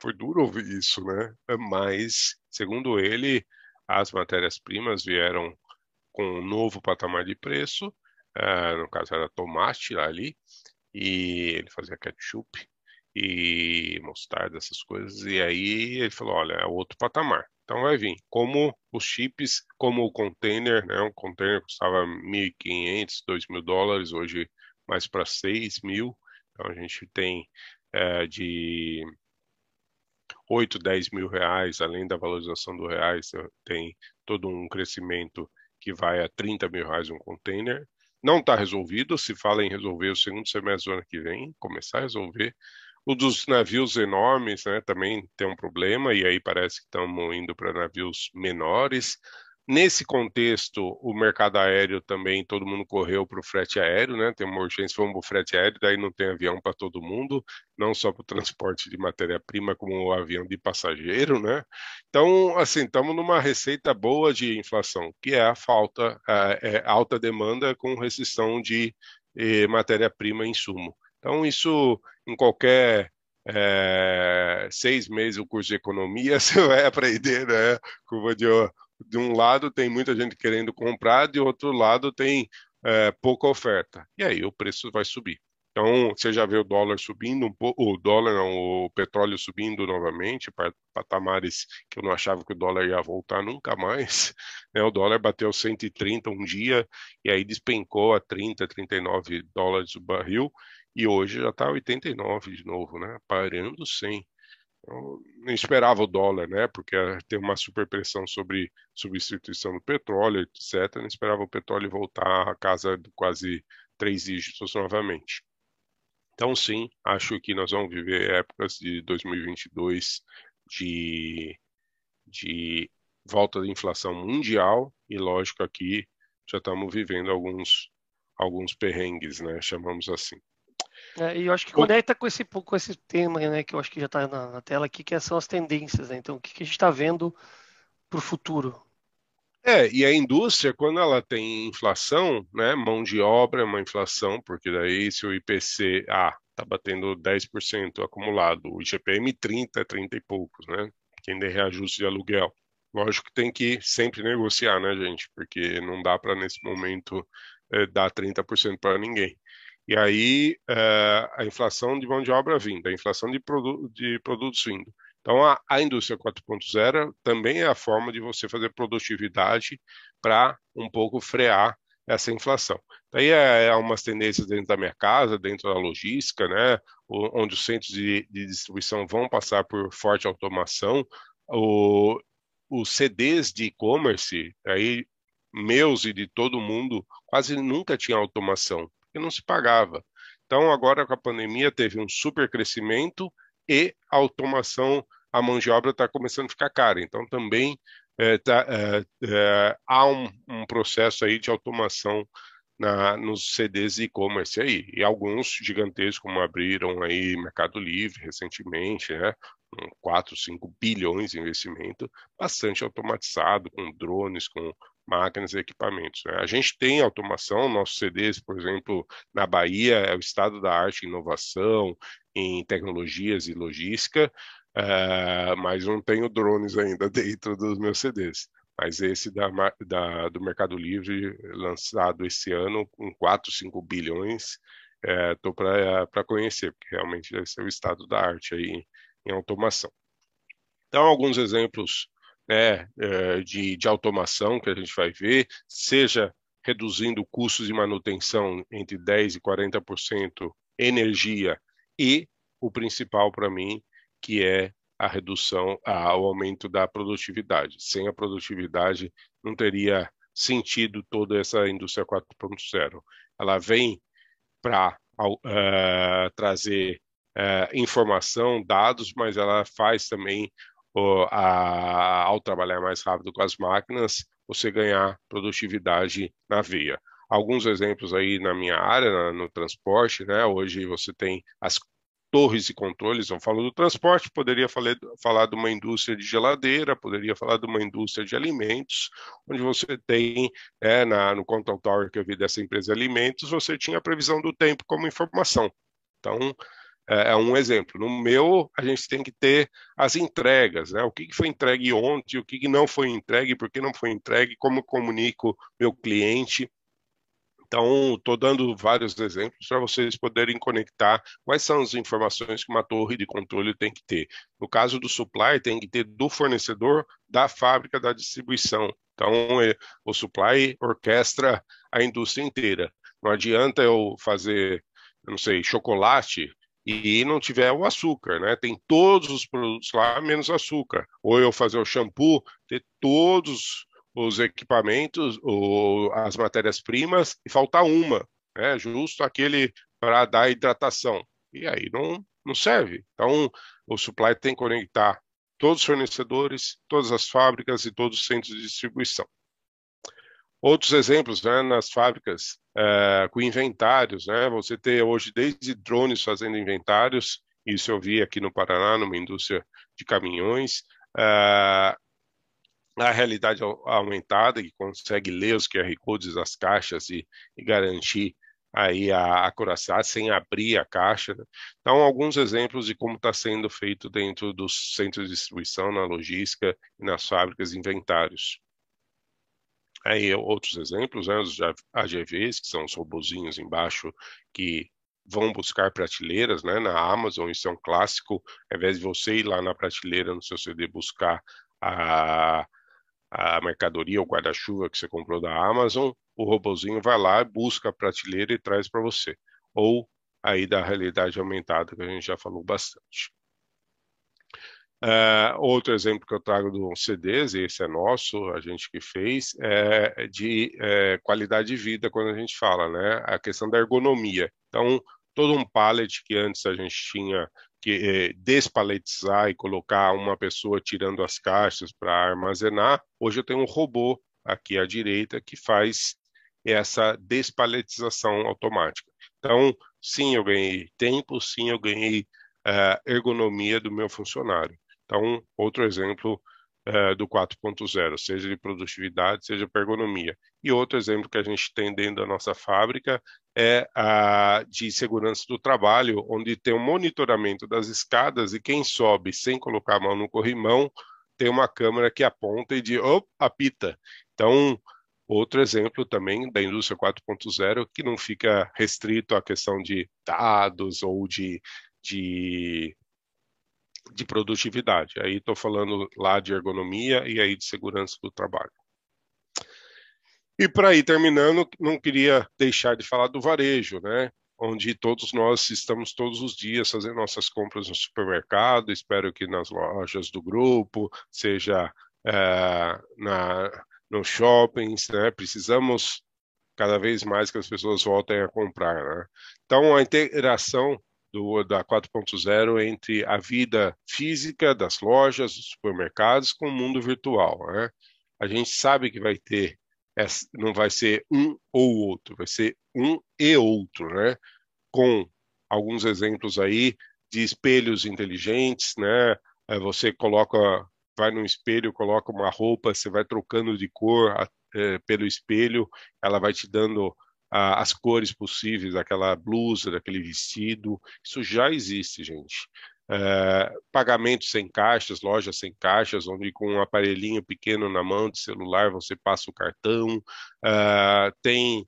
Foi duro ouvir isso, né? Mas, segundo ele, as matérias-primas vieram com um novo patamar de preço, uh, no caso era tomate ali, e ele fazia ketchup e mostarda, essas coisas, e aí ele falou, olha, é outro patamar. Então vai vir. Como os chips, como o container, né? Um container custava 1.500, 2.000 dólares, hoje mais para 6 mil. Então a gente tem é, de 8, 10 mil reais, além da valorização do reais, tem todo um crescimento que vai a 30 mil reais um container. Não está resolvido, se fala em resolver o segundo semestre do ano que vem, começar a resolver. O dos navios enormes né, também tem um problema, e aí parece que estamos indo para navios menores. Nesse contexto, o mercado aéreo também, todo mundo correu para o frete aéreo, né? Tem uma urgência, vamos para o frete aéreo, daí não tem avião para todo mundo, não só para o transporte de matéria-prima, como o avião de passageiro, né? Então, assim, estamos numa receita boa de inflação, que é a falta, é, é alta demanda com restrição de eh, matéria-prima em insumo. Então, isso em qualquer é, seis meses o curso de economia, você vai aprender, né? Curva de de um lado tem muita gente querendo comprar, de outro lado tem é, pouca oferta. E aí o preço vai subir. Então, você já vê o dólar subindo, um pouco, o dólar não, o petróleo subindo novamente, para patamares que eu não achava que o dólar ia voltar nunca mais. Né? O dólar bateu 130 um dia e aí despencou a 30, 39 dólares o barril e hoje já está 89 de novo, né? Parando sem. Eu não esperava o dólar, né? Porque tem uma superpressão sobre substituição do petróleo, etc. Não esperava o petróleo voltar à casa de quase três dígitos novamente. Então, sim, acho que nós vamos viver épocas de 2022 de, de volta da inflação mundial e, lógico, aqui já estamos vivendo alguns, alguns perrengues, né? Chamamos assim. É, e eu acho que conecta com esse, com esse tema, né, que eu acho que já está na, na, tela aqui, que são as tendências, né? Então, o que, que a gente está vendo para o futuro? É, e a indústria, quando ela tem inflação, né, mão de obra é uma inflação, porque daí se o IPC ah, está batendo 10% acumulado, o IGPM 30, 30 e poucos, né? Quem der reajuste de aluguel. Lógico que tem que sempre negociar, né, gente? Porque não dá para, nesse momento, é, dar 30% para ninguém. E aí é, a inflação de mão de obra vindo, a inflação de, produ de produtos vindo. Então a, a indústria 4.0 também é a forma de você fazer produtividade para um pouco frear essa inflação. Daí é, é umas tendências dentro da minha casa, dentro da logística, né, onde os centros de, de distribuição vão passar por forte automação. O, os CDs de e-commerce, aí meus e de todo mundo, quase nunca tinha automação porque não se pagava. Então, agora com a pandemia, teve um super crescimento e a automação, a mão de obra está começando a ficar cara. Então, também é, tá, é, é, há um, um, processo aí de automação na, nos CDs e-commerce aí, e alguns gigantescos como abriram aí Mercado Livre recentemente, né? 4, 5 bilhões de investimento, bastante automatizado, com drones, com máquinas e equipamentos. Né? A gente tem automação, nossos CDs, por exemplo, na Bahia, é o estado da arte e inovação, em tecnologias e logística, uh, mas não tenho drones ainda dentro dos meus CDs. Mas esse da, da, do Mercado Livre, lançado esse ano, com 4, 5 bilhões, estou é, para conhecer, porque realmente deve ser o estado da arte aí em automação. Então, alguns exemplos né, é, de, de automação que a gente vai ver, seja reduzindo custos de manutenção entre 10% e 40% energia e o principal para mim, que é a redução, a, o aumento da produtividade. Sem a produtividade, não teria sentido toda essa indústria 4.0. Ela vem para uh, é, trazer uh, informação, dados, mas ela faz também, a, ao trabalhar mais rápido com as máquinas, você ganhar produtividade na veia alguns exemplos aí na minha área, no transporte, né? Hoje você tem as torres de controles, eu falo do transporte, poderia falar, falar de uma indústria de geladeira, poderia falar de uma indústria de alimentos, onde você tem, é, na, no Control Tower que eu vi dessa empresa de alimentos, você tinha a previsão do tempo como informação. Então, é, é um exemplo. No meu, a gente tem que ter as entregas, né? O que foi entregue ontem, o que não foi entregue, por que não foi entregue, como comunico meu cliente, então, estou dando vários exemplos para vocês poderem conectar quais são as informações que uma torre de controle tem que ter. No caso do supply, tem que ter do fornecedor, da fábrica, da distribuição. Então, é, o supply orquestra a indústria inteira. Não adianta eu fazer, não sei, chocolate e não tiver o açúcar, né? Tem todos os produtos lá menos açúcar. Ou eu fazer o shampoo, ter todos os equipamentos, ou as matérias-primas, e falta uma, né? justo aquele para dar hidratação. E aí não, não serve. Então, o supply tem que conectar todos os fornecedores, todas as fábricas e todos os centros de distribuição. Outros exemplos né, nas fábricas é, com inventários, né? Você tem hoje desde drones fazendo inventários, isso eu vi aqui no Paraná, numa indústria de caminhões, é, a realidade aumentada, que consegue ler os QR Codes das caixas e, e garantir aí a acuracidade sem abrir a caixa. Né? Então, alguns exemplos de como está sendo feito dentro dos centros de distribuição, na logística e nas fábricas inventários. Aí, outros exemplos, né, os AGVs, que são os robozinhos embaixo que vão buscar prateleiras, né, na Amazon, isso é um clássico, ao invés de você ir lá na prateleira no seu CD buscar a, a mercadoria, o guarda-chuva que você comprou da Amazon, o robozinho vai lá, busca a prateleira e traz para você. Ou aí da realidade aumentada, que a gente já falou bastante. Uh, outro exemplo que eu trago do CDs, e esse é nosso, a gente que fez, é de é, qualidade de vida, quando a gente fala, né? A questão da ergonomia. Então, todo um pallet que antes a gente tinha que é, despaletizar e colocar uma pessoa tirando as caixas para armazenar, hoje eu tenho um robô aqui à direita que faz essa despaletização automática. Então, sim, eu ganhei tempo, sim, eu ganhei uh, ergonomia do meu funcionário. Então, outro exemplo uh, do 4.0, seja de produtividade, seja de ergonomia. E outro exemplo que a gente tem dentro da nossa fábrica é a de segurança do trabalho, onde tem um monitoramento das escadas e quem sobe sem colocar a mão no corrimão tem uma câmera que aponta e diz, oh, apita. Então, outro exemplo também da indústria 4.0 que não fica restrito à questão de dados ou de, de, de produtividade. Aí estou falando lá de ergonomia e aí de segurança do trabalho. E para ir terminando, não queria deixar de falar do varejo, né? Onde todos nós estamos todos os dias fazendo nossas compras no supermercado, espero que nas lojas do grupo, seja é, na, nos shoppings, né? Precisamos cada vez mais que as pessoas voltem a comprar, né? Então, a interação do, da 4.0 entre a vida física das lojas, dos supermercados com o mundo virtual. Né? A gente sabe que vai ter, não vai ser um ou outro, vai ser um e outro, né? com alguns exemplos aí de espelhos inteligentes, né? É, você coloca, vai no espelho, coloca uma roupa, você vai trocando de cor é, pelo espelho, ela vai te dando as cores possíveis daquela blusa, daquele vestido. Isso já existe, gente. É, pagamentos sem caixas, lojas sem caixas, onde com um aparelhinho pequeno na mão de celular você passa o cartão. É, tem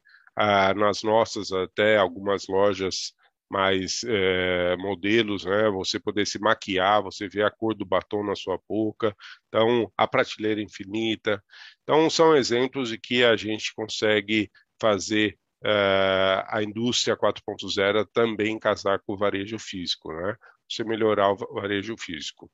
nas nossas até algumas lojas mais é, modelos, né? Você poder se maquiar, você vê a cor do batom na sua boca. Então, a prateleira infinita. Então, são exemplos de que a gente consegue fazer uh, a indústria 4.0 também casar com o varejo físico, né? Você melhorar o varejo físico.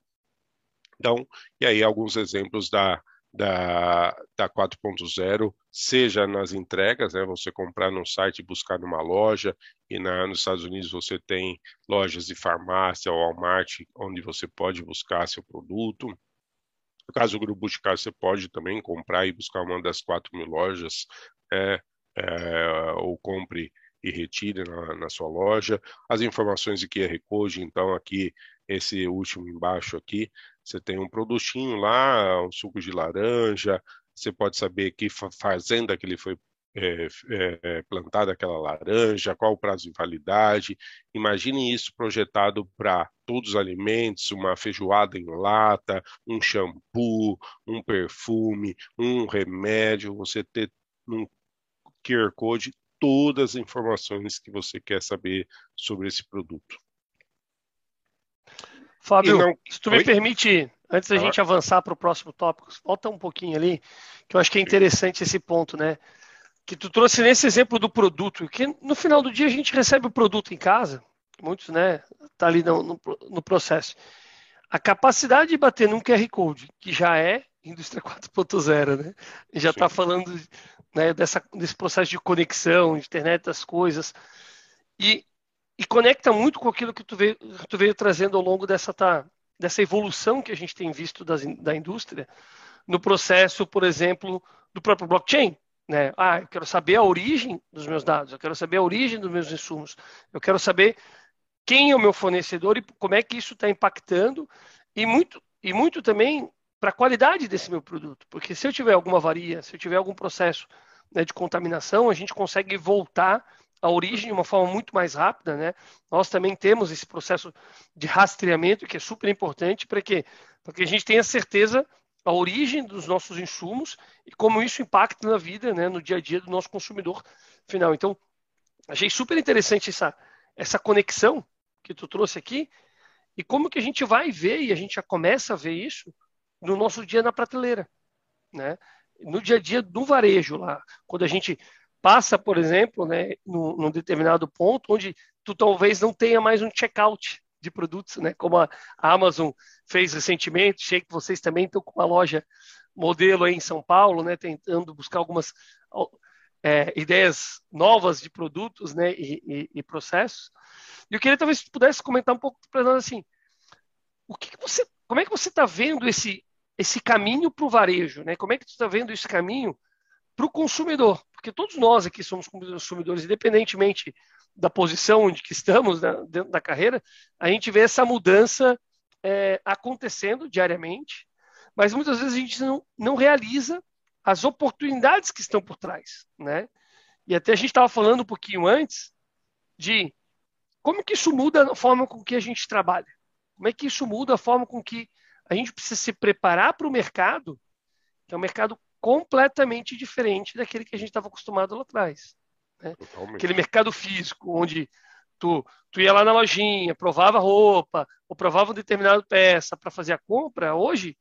Então, e aí alguns exemplos da, da, da 4.0, seja nas entregas, né, você comprar no site e buscar numa loja, e na, nos Estados Unidos você tem lojas de farmácia ou Walmart, onde você pode buscar seu produto. No caso do Grupo Boticário, você pode também comprar e buscar uma das 4 mil lojas, é, é, ou compre e retire na, na, sua loja. As informações de QR Code, então aqui, esse último embaixo aqui, você tem um produtinho lá, um suco de laranja, você pode saber que fazenda que ele foi é, é, plantada aquela laranja, qual o prazo de validade. Imagine isso projetado para todos os alimentos, uma feijoada em lata, um shampoo, um perfume, um remédio, você ter um QR Code todas as informações que você quer saber sobre esse produto. Fábio, não... se tu Oi? me permite, antes da ah. gente avançar para o próximo tópico, volta um pouquinho ali, que eu acho que é interessante esse ponto, né? Que tu trouxe nesse exemplo do produto, que no final do dia a gente recebe o produto em casa, muitos, né, tá ali no, no, no processo. A capacidade de bater num QR Code, que já é indústria 4.0, né? Já está falando né, dessa, desse processo de conexão, internet das coisas, e, e conecta muito com aquilo que tu veio, tu veio trazendo ao longo dessa, tá, dessa evolução que a gente tem visto das, da indústria, no processo, por exemplo, do próprio blockchain. Né? Ah, eu quero saber a origem dos meus dados, eu quero saber a origem dos meus insumos, eu quero saber quem é o meu fornecedor e como é que isso está impactando, e muito, e muito também para a qualidade desse meu produto. Porque se eu tiver alguma avaria, se eu tiver algum processo né, de contaminação, a gente consegue voltar à origem de uma forma muito mais rápida. Né? Nós também temos esse processo de rastreamento que é super importante para que, para que a gente tenha certeza a origem dos nossos insumos e como isso impacta na vida, né, no dia a dia do nosso consumidor final. Então, achei super interessante essa, essa conexão que tu trouxe aqui e como que a gente vai ver, e a gente já começa a ver isso, no nosso dia na prateleira, né? No dia a dia do varejo lá, quando a gente passa, por exemplo, né, num, num determinado ponto onde tu talvez não tenha mais um checkout de produtos, né? Como a Amazon fez recentemente, sei que vocês também estão com uma loja modelo aí em São Paulo, né? Tentando buscar algumas é, ideias novas de produtos, né? E, e, e, processos. E eu queria talvez pudesse comentar um pouco para nós assim, o que, que você, como é que você está vendo esse esse caminho para o varejo, né? Como é que tu está vendo esse caminho para o consumidor? Porque todos nós aqui somos consumidores, independentemente da posição onde que estamos né, dentro da carreira, a gente vê essa mudança é, acontecendo diariamente, mas muitas vezes a gente não, não realiza as oportunidades que estão por trás, né? E até a gente estava falando um pouquinho antes de como que isso muda a forma com que a gente trabalha, como é que isso muda a forma com que a gente precisa se preparar para o mercado, que é um mercado completamente diferente daquele que a gente estava acostumado lá atrás. Né? Aquele mercado físico, onde tu, tu ia lá na lojinha, provava roupa, ou provava uma determinada peça para fazer a compra. Hoje,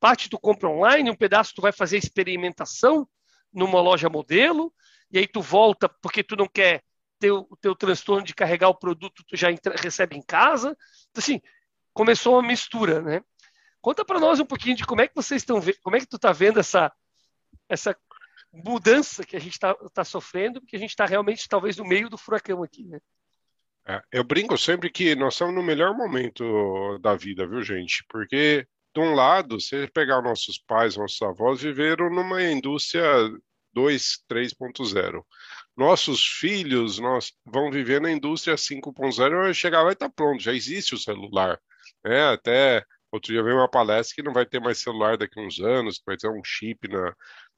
parte tu compra online, um pedaço tu vai fazer experimentação numa loja modelo, e aí tu volta porque tu não quer ter o teu transtorno de carregar o produto, tu já entra, recebe em casa. Então, assim, começou uma mistura, né? Conta para nós um pouquinho de como é que vocês estão vendo, como é que tu está vendo essa, essa mudança que a gente está tá sofrendo, porque a gente está realmente talvez no meio do furacão aqui, né? É, eu brinco sempre que nós estamos no melhor momento da vida, viu, gente? Porque, de um lado, se pegar nossos pais, nossos avós, viveram numa indústria 2, 3.0. Nossos filhos nós, vão viver na indústria 5.0 e chegar lá e está pronto, já existe o celular. Né? Até outro dia veio uma palestra que não vai ter mais celular daqui a uns anos, vai ter um chip na,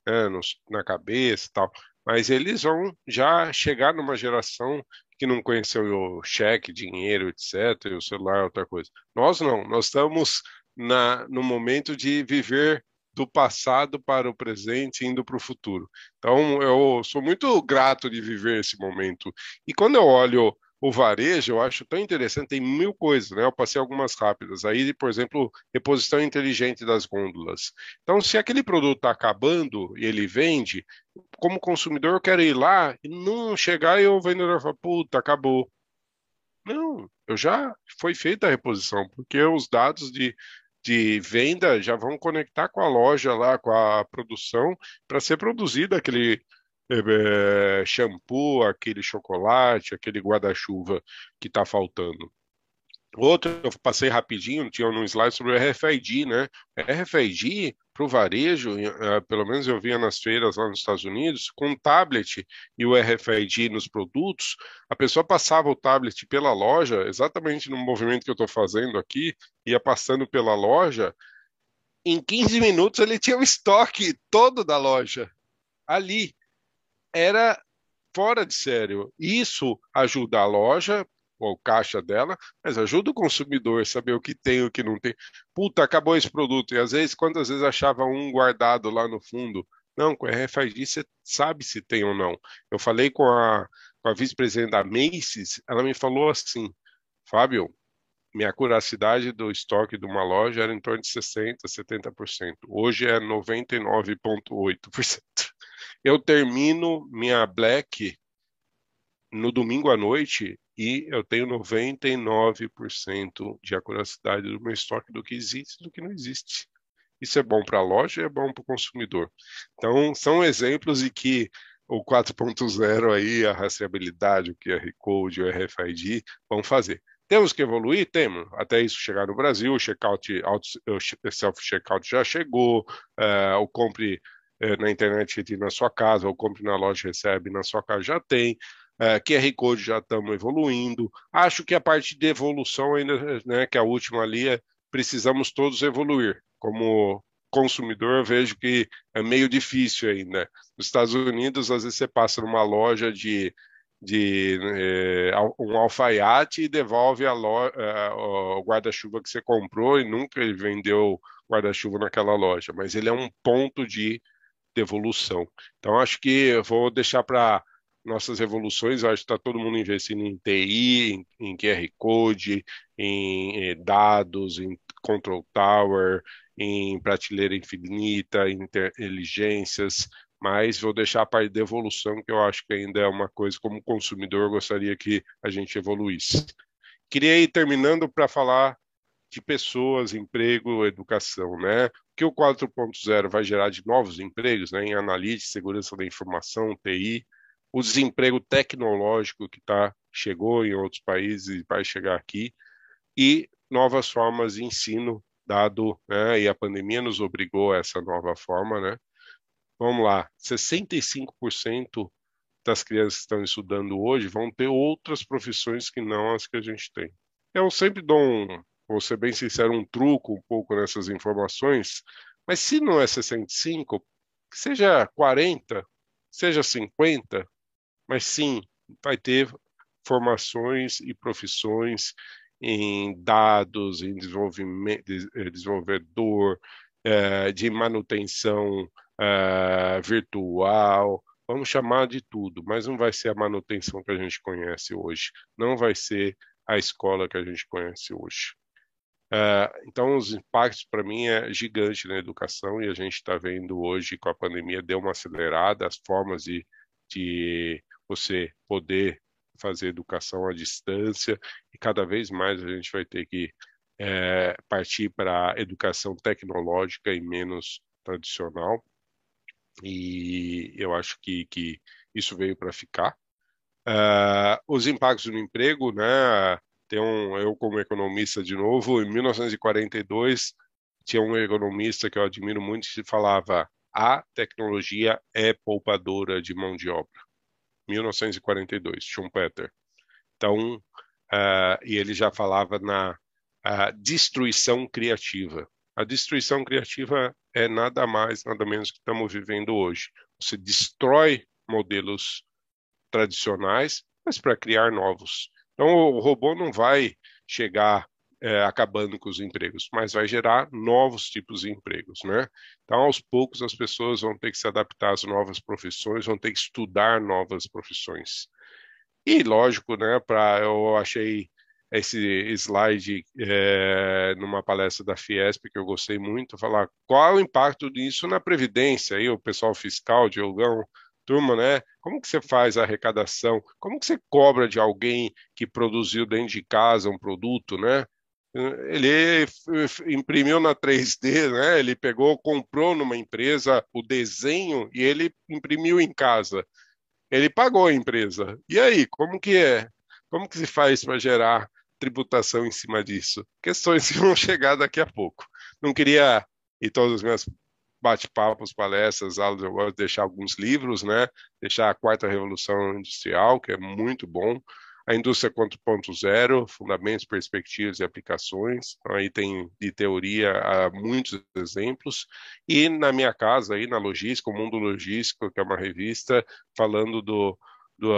né, na cabeça e tal. Mas eles vão já chegar numa geração que não conheceu o cheque, dinheiro, etc., e o celular é outra coisa. Nós não, nós estamos na, no momento de viver do passado para o presente, indo para o futuro. Então, eu sou muito grato de viver esse momento. E quando eu olho o varejo, eu acho tão interessante, tem mil coisas, né? Eu passei algumas rápidas. Aí, por exemplo, reposição inteligente das gôndolas. Então, se aquele produto está acabando e ele vende, como consumidor, eu quero ir lá e não chegar e o vendedor fala, puta, acabou. Não, eu já foi feita a reposição, porque os dados de, de venda já vão conectar com a loja lá, com a produção, para ser produzido aquele é, shampoo, aquele chocolate, aquele guarda-chuva que está faltando. Outro, eu passei rapidinho, tinha um slide sobre o RFID, né? RFID para o varejo, eh, pelo menos eu via nas feiras lá nos Estados Unidos, com um tablet e o RFID nos produtos, a pessoa passava o tablet pela loja, exatamente no movimento que eu estou fazendo aqui, ia passando pela loja, em 15 minutos ele tinha o estoque todo da loja ali. Era fora de sério. Isso ajuda a loja, o caixa dela, mas ajuda o consumidor a saber o que tem e o que não tem. Puta, acabou esse produto. E às vezes, quantas vezes achava um guardado lá no fundo? Não, com a RFID você sabe se tem ou não. Eu falei com a, com a vice-presidente da Macy's, ela me falou assim, Fábio, minha curacidade do estoque de uma loja era em torno de 60%, 70%. Hoje é 99,8%. Eu termino minha Black no domingo à noite e eu tenho 99% de acuracidade do meu estoque do que existe e do que não existe. Isso é bom para a loja e é bom para o consumidor. Então, são exemplos de que o 4.0 aí, a rastreabilidade, o QR Code, o RFID, vão fazer. Temos que evoluir? Temos. Até isso chegar no Brasil, o checkout, self-checkout já chegou, uh, o compre uh, na internet na sua casa, ou compre na loja recebe na sua casa já tem. É, QR Code já estamos evoluindo. Acho que a parte de evolução ainda, né, que é a última ali, é precisamos todos evoluir. Como consumidor, vejo que é meio difícil ainda. Nos Estados Unidos, às vezes você passa numa loja de, de é, um alfaiate e devolve a lo, é, o guarda-chuva que você comprou e nunca vendeu guarda-chuva naquela loja, mas ele é um ponto de devolução. Então, acho que eu vou deixar para nossas revoluções, acho que está todo mundo investindo em TI, em, em QR Code, em, em, eh, dados, em Control Tower, em prateleira infinita, inteligências, mas vou deixar a parte de evolução, que eu acho que ainda é uma coisa, como consumidor, eu gostaria que a gente evoluísse. Queria ir terminando para falar de pessoas, emprego, educação, né? Que o 4.0 vai gerar de novos empregos, né? Em analítica, segurança da informação, TI, o desemprego tecnológico que tá, chegou em outros países e vai chegar aqui, e novas formas de ensino, dado, né, e a pandemia nos obrigou a essa nova forma, né? Vamos lá, 65% das crianças que estão estudando hoje vão ter outras profissões que não as que a gente tem. Eu sempre dou um, vou ser bem sincero, um truco um pouco nessas informações, mas se não é 65, que seja 40, seja 50, mas sim, vai ter formações e profissões em dados, em desenvolvimento, eh, desenvolvedor, eh, de manutenção eh, virtual, vamos chamar de tudo, mas não vai ser a manutenção que a gente conhece hoje, não vai ser a escola que a gente conhece hoje. Então, os impactos para mim é gigante na educação e a gente está vendo hoje com a pandemia deu uma acelerada, as formas de, de você poder fazer educação à distância e cada vez mais a gente vai ter que é, partir para a educação tecnológica e menos tradicional. E eu acho que, que isso veio para ficar. Uh, os impactos no emprego, né? Tem um, eu como economista de novo, em 1942 tinha um economista que eu admiro muito que falava a tecnologia é poupadora de mão de obra. 1942, Schumpeter. Então, uh, e ele já falava na destruição criativa. A destruição criativa é nada mais, nada menos que estamos vivendo hoje. Você destrói modelos tradicionais, mas para criar novos. Então, o robô não vai chegar é, acabando com os empregos, mas vai gerar novos tipos de empregos, né? Então, aos poucos, as pessoas vão ter que se adaptar às novas profissões, vão ter que estudar novas profissões. E, lógico, né, para eu achei esse slide é, numa palestra da Fiesp que eu gostei muito, falar qual o impacto disso na Previdência, aí o pessoal fiscal, Diogão, turma, né? Como que você faz a arrecadação? Como que você cobra de alguém que produziu dentro de casa um produto, né? Ele imprimiu na 3D, né? Ele pegou, comprou numa empresa o desenho e ele imprimiu em casa. Ele pagou a empresa. E aí, como que é? Como que se faz para gerar tributação em cima disso? Questões que vão chegar daqui a pouco. Não queria e todas as minhas bate-papos, palestras, aulas, eu gosto de deixar alguns livros, né? Deixar a Quarta Revolução Industrial, que é muito bom. A Indústria 4.0, Fundamentos, Perspectivas e Aplicações. Então, aí tem de teoria há muitos exemplos. E na minha casa, aí na Logística, o Mundo Logístico, que é uma revista falando do, do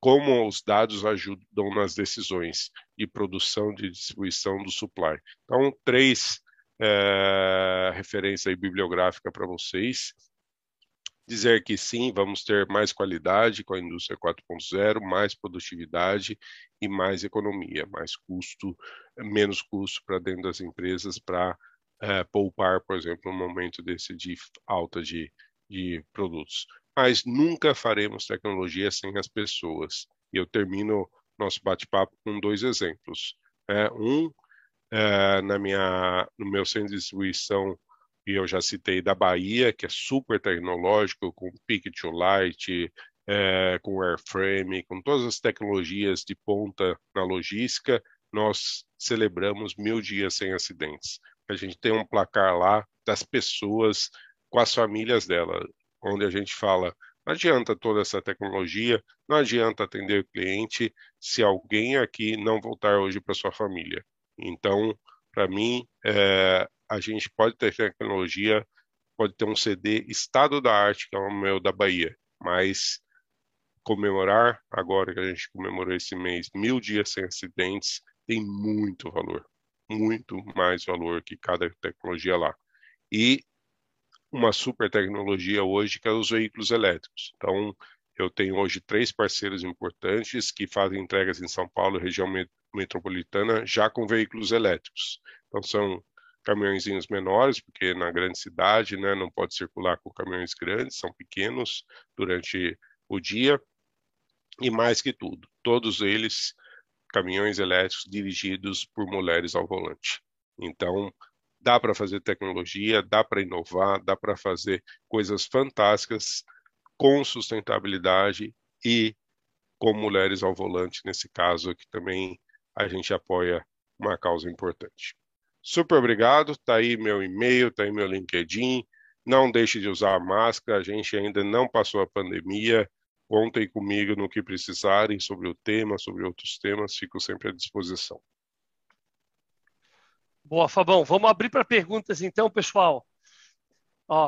como os dados ajudam nas decisões de produção, de distribuição do supply. Então, três é, referência bibliográfica para vocês. Dizer que sim, vamos ter mais qualidade com a indústria 4.0, mais produtividade e mais economia, mais custo, menos custo para dentro das empresas para é, poupar, por exemplo, no momento desse de alta de, de produtos. Mas nunca faremos tecnologia sem as pessoas. E eu termino nosso bate-papo com dois exemplos. É, um é, na minha, no meu centro de distribuição, e eu já citei da Bahia, que é super tecnológico, com pick to light, é, com airframe, com todas as tecnologias de ponta na logística, nós celebramos mil dias sem acidentes. A gente tem um placar lá das pessoas com as famílias dela, onde a gente fala não adianta toda essa tecnologia, não adianta atender o cliente se alguém aqui não voltar hoje para sua família. Então, para mim, é, a gente pode ter tecnologia, pode ter um CD Estado da Arte, que é o meu da Bahia, mas comemorar, agora que a gente comemorou esse mês, mil dias sem acidentes, tem muito valor, muito mais valor que cada tecnologia lá. E uma super tecnologia hoje que é os veículos elétricos. Então, eu tenho hoje três parceiros importantes que fazem entregas em São Paulo, região metropolitana já com veículos elétricos. Então são caminhõezinhos menores, porque na grande cidade né, não pode circular com caminhões grandes, são pequenos durante o dia. E mais que tudo, todos eles caminhões elétricos dirigidos por mulheres ao volante. Então, dá para fazer tecnologia, dá para inovar, dá para fazer coisas fantásticas com sustentabilidade e com mulheres ao volante, nesse caso, que também a gente apoia uma causa importante. Super obrigado, tá aí meu e-mail, tá aí meu LinkedIn. Não deixe de usar a máscara, a gente ainda não passou a pandemia. Contem comigo no que precisarem sobre o tema, sobre outros temas, fico sempre à disposição. Boa, Fabão. Vamos abrir para perguntas então, pessoal. Ó,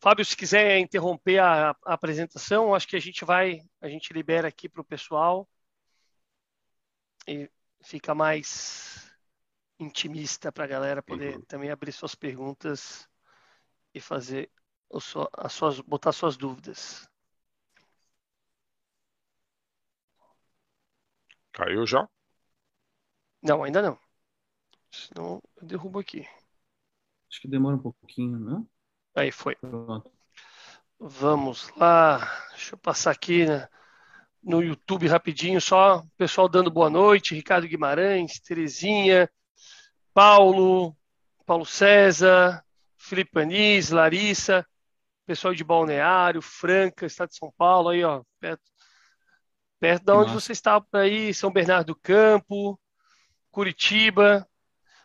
Fábio, se quiser interromper a, a apresentação, acho que a gente vai, a gente libera aqui para o pessoal. E fica mais intimista para a galera poder uhum. também abrir suas perguntas e fazer as suas, botar suas dúvidas. Caiu já? Não, ainda não. Senão eu derrubo aqui. Acho que demora um pouquinho, né? Aí foi. Pronto. Vamos lá. Deixa eu passar aqui, né? No YouTube rapidinho, só o pessoal dando boa noite, Ricardo Guimarães, Terezinha, Paulo, Paulo César, Felipe Anis, Larissa, pessoal de Balneário, Franca, Estado de São Paulo, aí ó, perto. Perto de onde você está por aí, São Bernardo do Campo, Curitiba,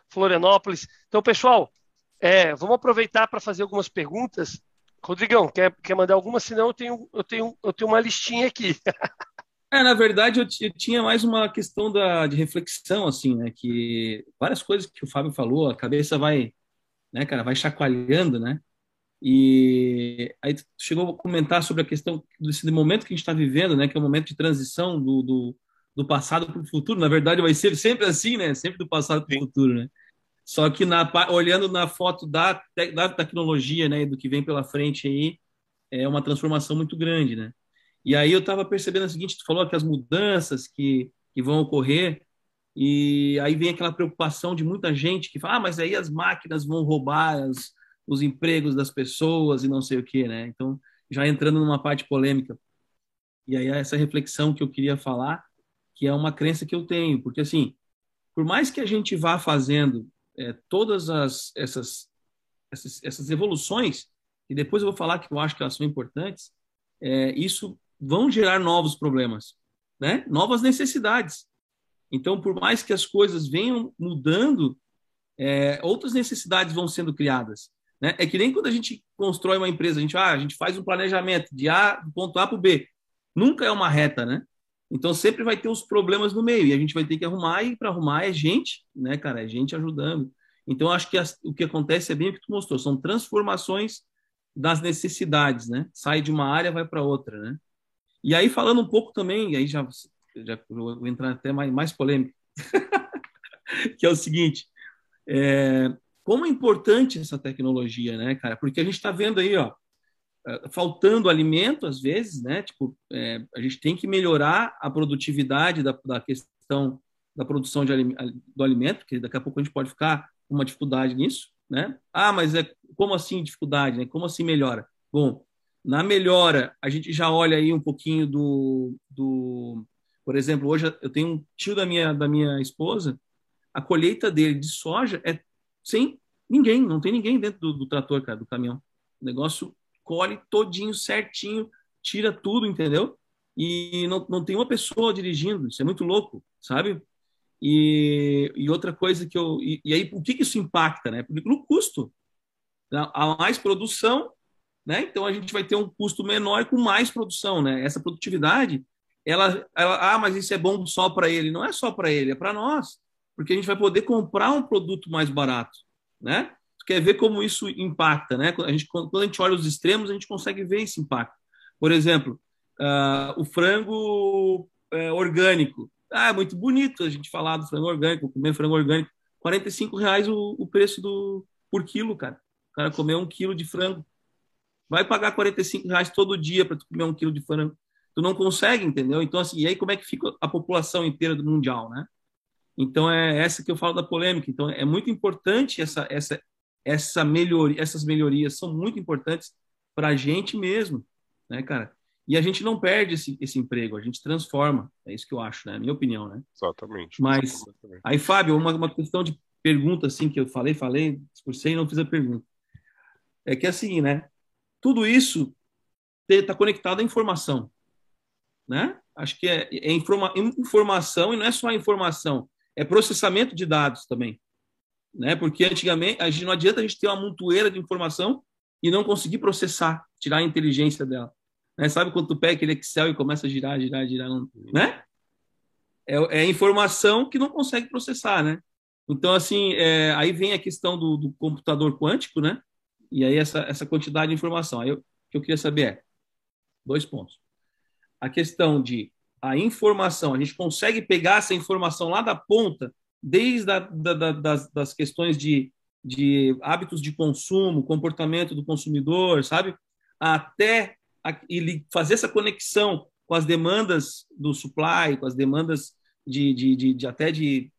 Florianópolis. Então, pessoal, é, vamos aproveitar para fazer algumas perguntas. Rodrigão, quer, quer mandar alguma? Senão eu tenho, eu tenho, eu tenho uma listinha aqui. É, na verdade, eu, eu, tinha mais uma questão da, de reflexão, assim, né? Que várias coisas que o Fábio falou, a cabeça vai, né, cara, vai chacoalhando, né? E aí chegou a comentar sobre a questão desse momento que a gente está vivendo, né? Que é um momento de transição do, do, do passado para o futuro. Na verdade, vai ser sempre assim, né? Sempre do passado para o futuro, né? Só que na, olhando na foto da, da tecnologia, né, do que vem pela frente aí, é uma transformação muito grande, né? E aí eu estava percebendo o seguinte, tu falou que as mudanças que, que vão ocorrer, e aí vem aquela preocupação de muita gente que fala, ah, mas aí as máquinas vão roubar as, os empregos das pessoas e não sei o quê, né? Então, já entrando numa parte polêmica. E aí essa reflexão que eu queria falar, que é uma crença que eu tenho, porque assim, por mais que a gente vá fazendo é, todas as, essas, essas, essas evoluções, e depois eu vou falar que eu acho que elas são importantes, é, isso vão gerar novos problemas, né? novas necessidades. Então, por mais que as coisas venham mudando, é, outras necessidades vão sendo criadas. Né? É que nem quando a gente constrói uma empresa, a gente, ah, a gente faz um planejamento de A, do ponto A para o B. Nunca é uma reta, né? Então sempre vai ter os problemas no meio e a gente vai ter que arrumar e para arrumar é gente, né, cara? É gente ajudando. Então acho que as, o que acontece é bem o que tu mostrou, são transformações das necessidades, né? Sai de uma área vai para outra, né? E aí, falando um pouco também, aí já, já vou entrar até mais, mais polêmico, que é o seguinte: é, como é importante essa tecnologia, né, cara? Porque a gente está vendo aí, ó, faltando alimento às vezes, né? Tipo, é, a gente tem que melhorar a produtividade da, da questão da produção de, do alimento, que daqui a pouco a gente pode ficar com uma dificuldade nisso, né? Ah, mas é como assim dificuldade, né? Como assim melhora? Bom, na melhora, a gente já olha aí um pouquinho do, do por exemplo, hoje eu tenho um tio da minha, da minha esposa, a colheita dele de soja é sem ninguém, não tem ninguém dentro do, do trator, cara, do caminhão. O negócio colhe todinho, certinho, tira tudo, entendeu? E não, não tem uma pessoa dirigindo, isso é muito louco, sabe? E, e outra coisa que eu. E, e aí, o que, que isso impacta, né? No custo. Há mais produção, né? Então a gente vai ter um custo menor com mais produção, né? Essa produtividade, ela, ela ah, mas isso é bom só para ele? Não é só para ele, é para nós, porque a gente vai poder comprar um produto mais barato, né? Quer ver como isso impacta, né? A gente, quando a gente olha os extremos, a gente consegue ver esse impacto. Por exemplo, uh, o frango uh, orgânico. Ah, é muito bonito a gente falar do frango orgânico, comer frango orgânico. 45 reais o, o preço do por quilo, cara. O cara comer um quilo de frango vai pagar 45 reais todo dia para tu comer um quilo de frango. Tu não consegue, entendeu? Então, assim, e aí como é que fica a população inteira do mundial, né? Então, é essa que eu falo da polêmica. Então, é muito importante essa, essa, essa melhoria, essas melhorias são muito importantes para a gente mesmo, né, cara? E a gente não perde esse, esse emprego, a gente transforma. É isso que eu acho, né? Minha opinião, né? Exatamente. Mas, exatamente. aí, Fábio, uma, uma questão de pergunta, assim, que eu falei, falei, discursei e não fiz a pergunta. É que, assim, né? Tudo isso está conectado à informação, né? Acho que é, é informa, informação e não é só informação, é processamento de dados também, né? Porque antigamente a gente, não adianta a gente ter uma montoeira de informação e não conseguir processar, tirar a inteligência dela. Né? Sabe quando tu pega aquele Excel e começa a girar, girar, girar, né? É, é informação que não consegue processar, né? Então, assim, é, aí vem a questão do, do computador quântico, né? E aí essa, essa quantidade de informação. Aí o que eu queria saber é dois pontos. A questão de a informação, a gente consegue pegar essa informação lá da ponta, desde a, da, da, das, das questões de, de hábitos de consumo, comportamento do consumidor, sabe? Até a, ele fazer essa conexão com as demandas do supply, com as demandas de, de, de, de até de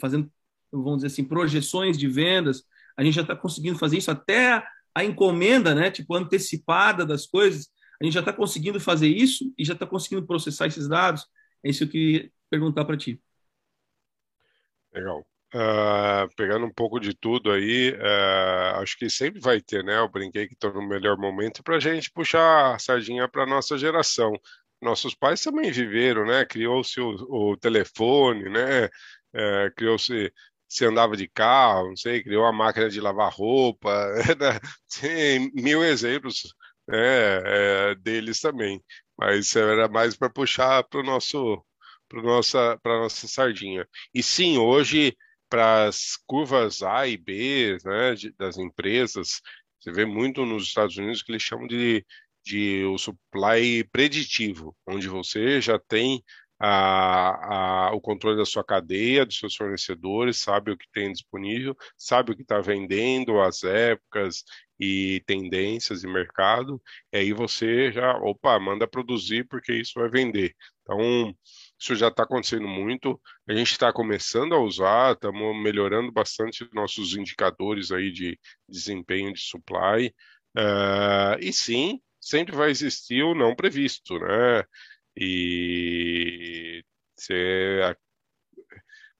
fazendo, vamos dizer assim, projeções de vendas. A gente já está conseguindo fazer isso até a encomenda, né, tipo antecipada das coisas, a gente já está conseguindo fazer isso e já está conseguindo processar esses dados. É isso que eu queria perguntar para ti. Legal. Uh, pegando um pouco de tudo aí, uh, acho que sempre vai ter, né? Eu brinquei que estou no melhor momento para a gente puxar a sardinha para nossa geração. nossos pais também viveram, né? Criou-se o, o, telefone, né? É, criou-se se andava de carro, não sei, criou a máquina de lavar roupa, né? tem mil exemplos né, é, deles também, mas era mais para puxar para o nosso para nossa para nossa sardinha. E sim, hoje para as curvas A e B, né, de, das empresas, você vê muito nos Estados Unidos que eles chamam de de o supply preditivo, onde você já tem a, a, o controle da sua cadeia, dos seus fornecedores, sabe o que tem disponível, sabe o que está vendendo, as épocas e tendências de mercado, e aí você já, opa, manda produzir porque isso vai vender. Então, isso já está acontecendo muito, a gente está começando a usar, estamos melhorando bastante nossos indicadores aí de desempenho de supply, uh, e sim, sempre vai existir o não previsto, né? E você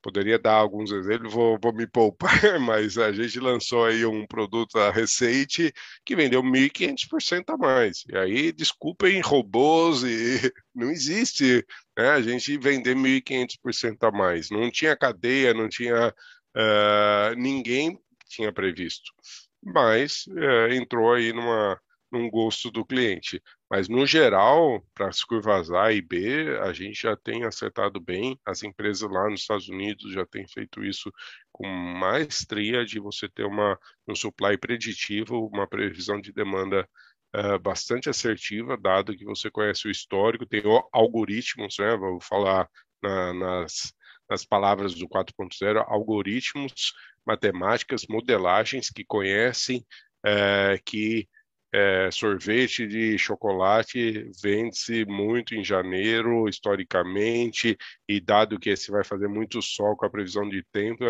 poderia dar alguns exemplos, vou, vou, me poupar, mas a gente lançou aí um produto a Receipt que vendeu 1.500% a mais. E aí, desculpem robôs, e não existe né, a gente vender 1.500% a mais. Não tinha cadeia, não tinha. Uh, ninguém tinha previsto. Mas uh, entrou aí numa, num gosto do cliente. Mas, no geral, para as curvas A e B, a gente já tem acertado bem. As empresas lá nos Estados Unidos já têm feito isso com maestria de você ter uma, um supply preditivo, uma previsão de demanda uh, bastante assertiva, dado que você conhece o histórico, tem algoritmos, né? Vou falar na, nas, nas palavras do 4.0, algoritmos, matemáticas, modelagens que conhecem, uh, que é, sorvete de chocolate vende-se muito em janeiro, historicamente, e dado que esse vai fazer muito sol com a previsão de tempo,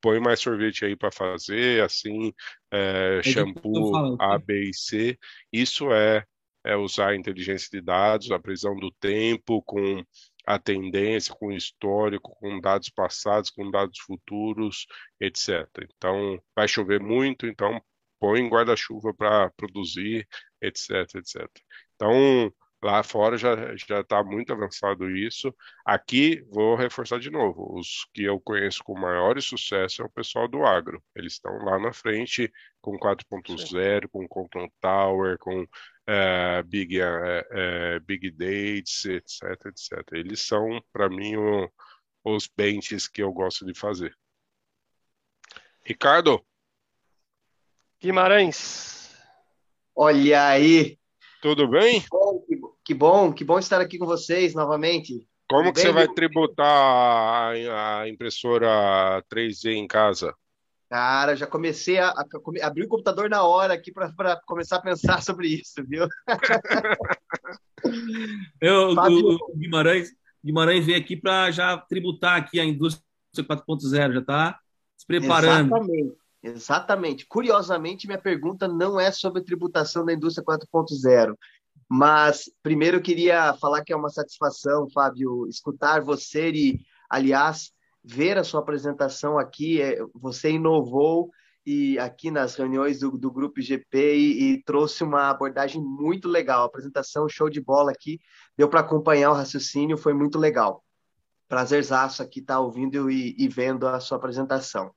põe mais sorvete aí para fazer, assim, é, shampoo A, B e C. Isso é, é usar a inteligência de dados, a previsão do tempo, com a tendência, com o histórico, com dados passados, com dados futuros, etc. Então, vai chover muito, então põe guarda-chuva para produzir, etc, etc. Então, lá fora já já está muito avançado isso. Aqui, vou reforçar de novo, os que eu conheço com maior sucesso é o pessoal do agro. Eles estão lá na frente com 4.0, com Control Tower, com uh, Big, uh, uh, Big Dates, etc, etc. Eles são, para mim, o, os benches que eu gosto de fazer. Ricardo, Guimarães. Olha aí. Tudo bem? Que bom, que bom, que bom estar aqui com vocês novamente. Como Tudo que bem, você vai tributar a, impressora 3D em casa? Cara, já comecei a, a, a abrir o computador na hora aqui para começar a pensar sobre isso, viu? Eu, o, o Guimarães, Guimarães veio aqui para já tributar aqui a indústria 4.0, já está se preparando. Exatamente. Exatamente. Curiosamente, minha pergunta não é sobre tributação da indústria 4.0, mas primeiro eu queria falar que é uma satisfação, Fábio, escutar você e, aliás, ver a sua apresentação aqui. É, você inovou e aqui nas reuniões do, do Grupo GP e, e, trouxe uma abordagem muito legal. A apresentação show de bola aqui, deu para acompanhar o raciocínio, foi muito legal prazerzaço aqui estar tá ouvindo e, e, vendo a sua apresentação.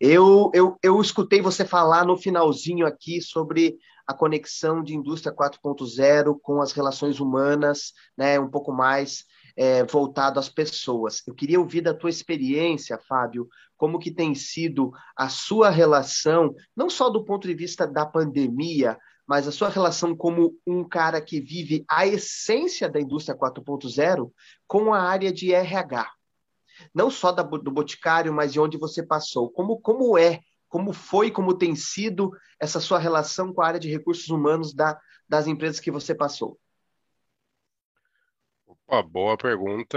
Eu, eu, eu escutei você falar no finalzinho aqui sobre a conexão de indústria 4.0 com as relações humanas, né, um pouco mais é, voltado às pessoas. Eu queria ouvir da tua experiência, Fábio, como que tem sido a sua relação, não só do ponto de vista da pandemia, mas a sua relação como um cara que vive a essência da indústria 4.0 com a área de RH. Não só da, do Boticário, mas de onde você passou. Como, como é, como foi, como tem sido essa sua relação com a área de recursos humanos da, das empresas que você passou? Opa, boa pergunta.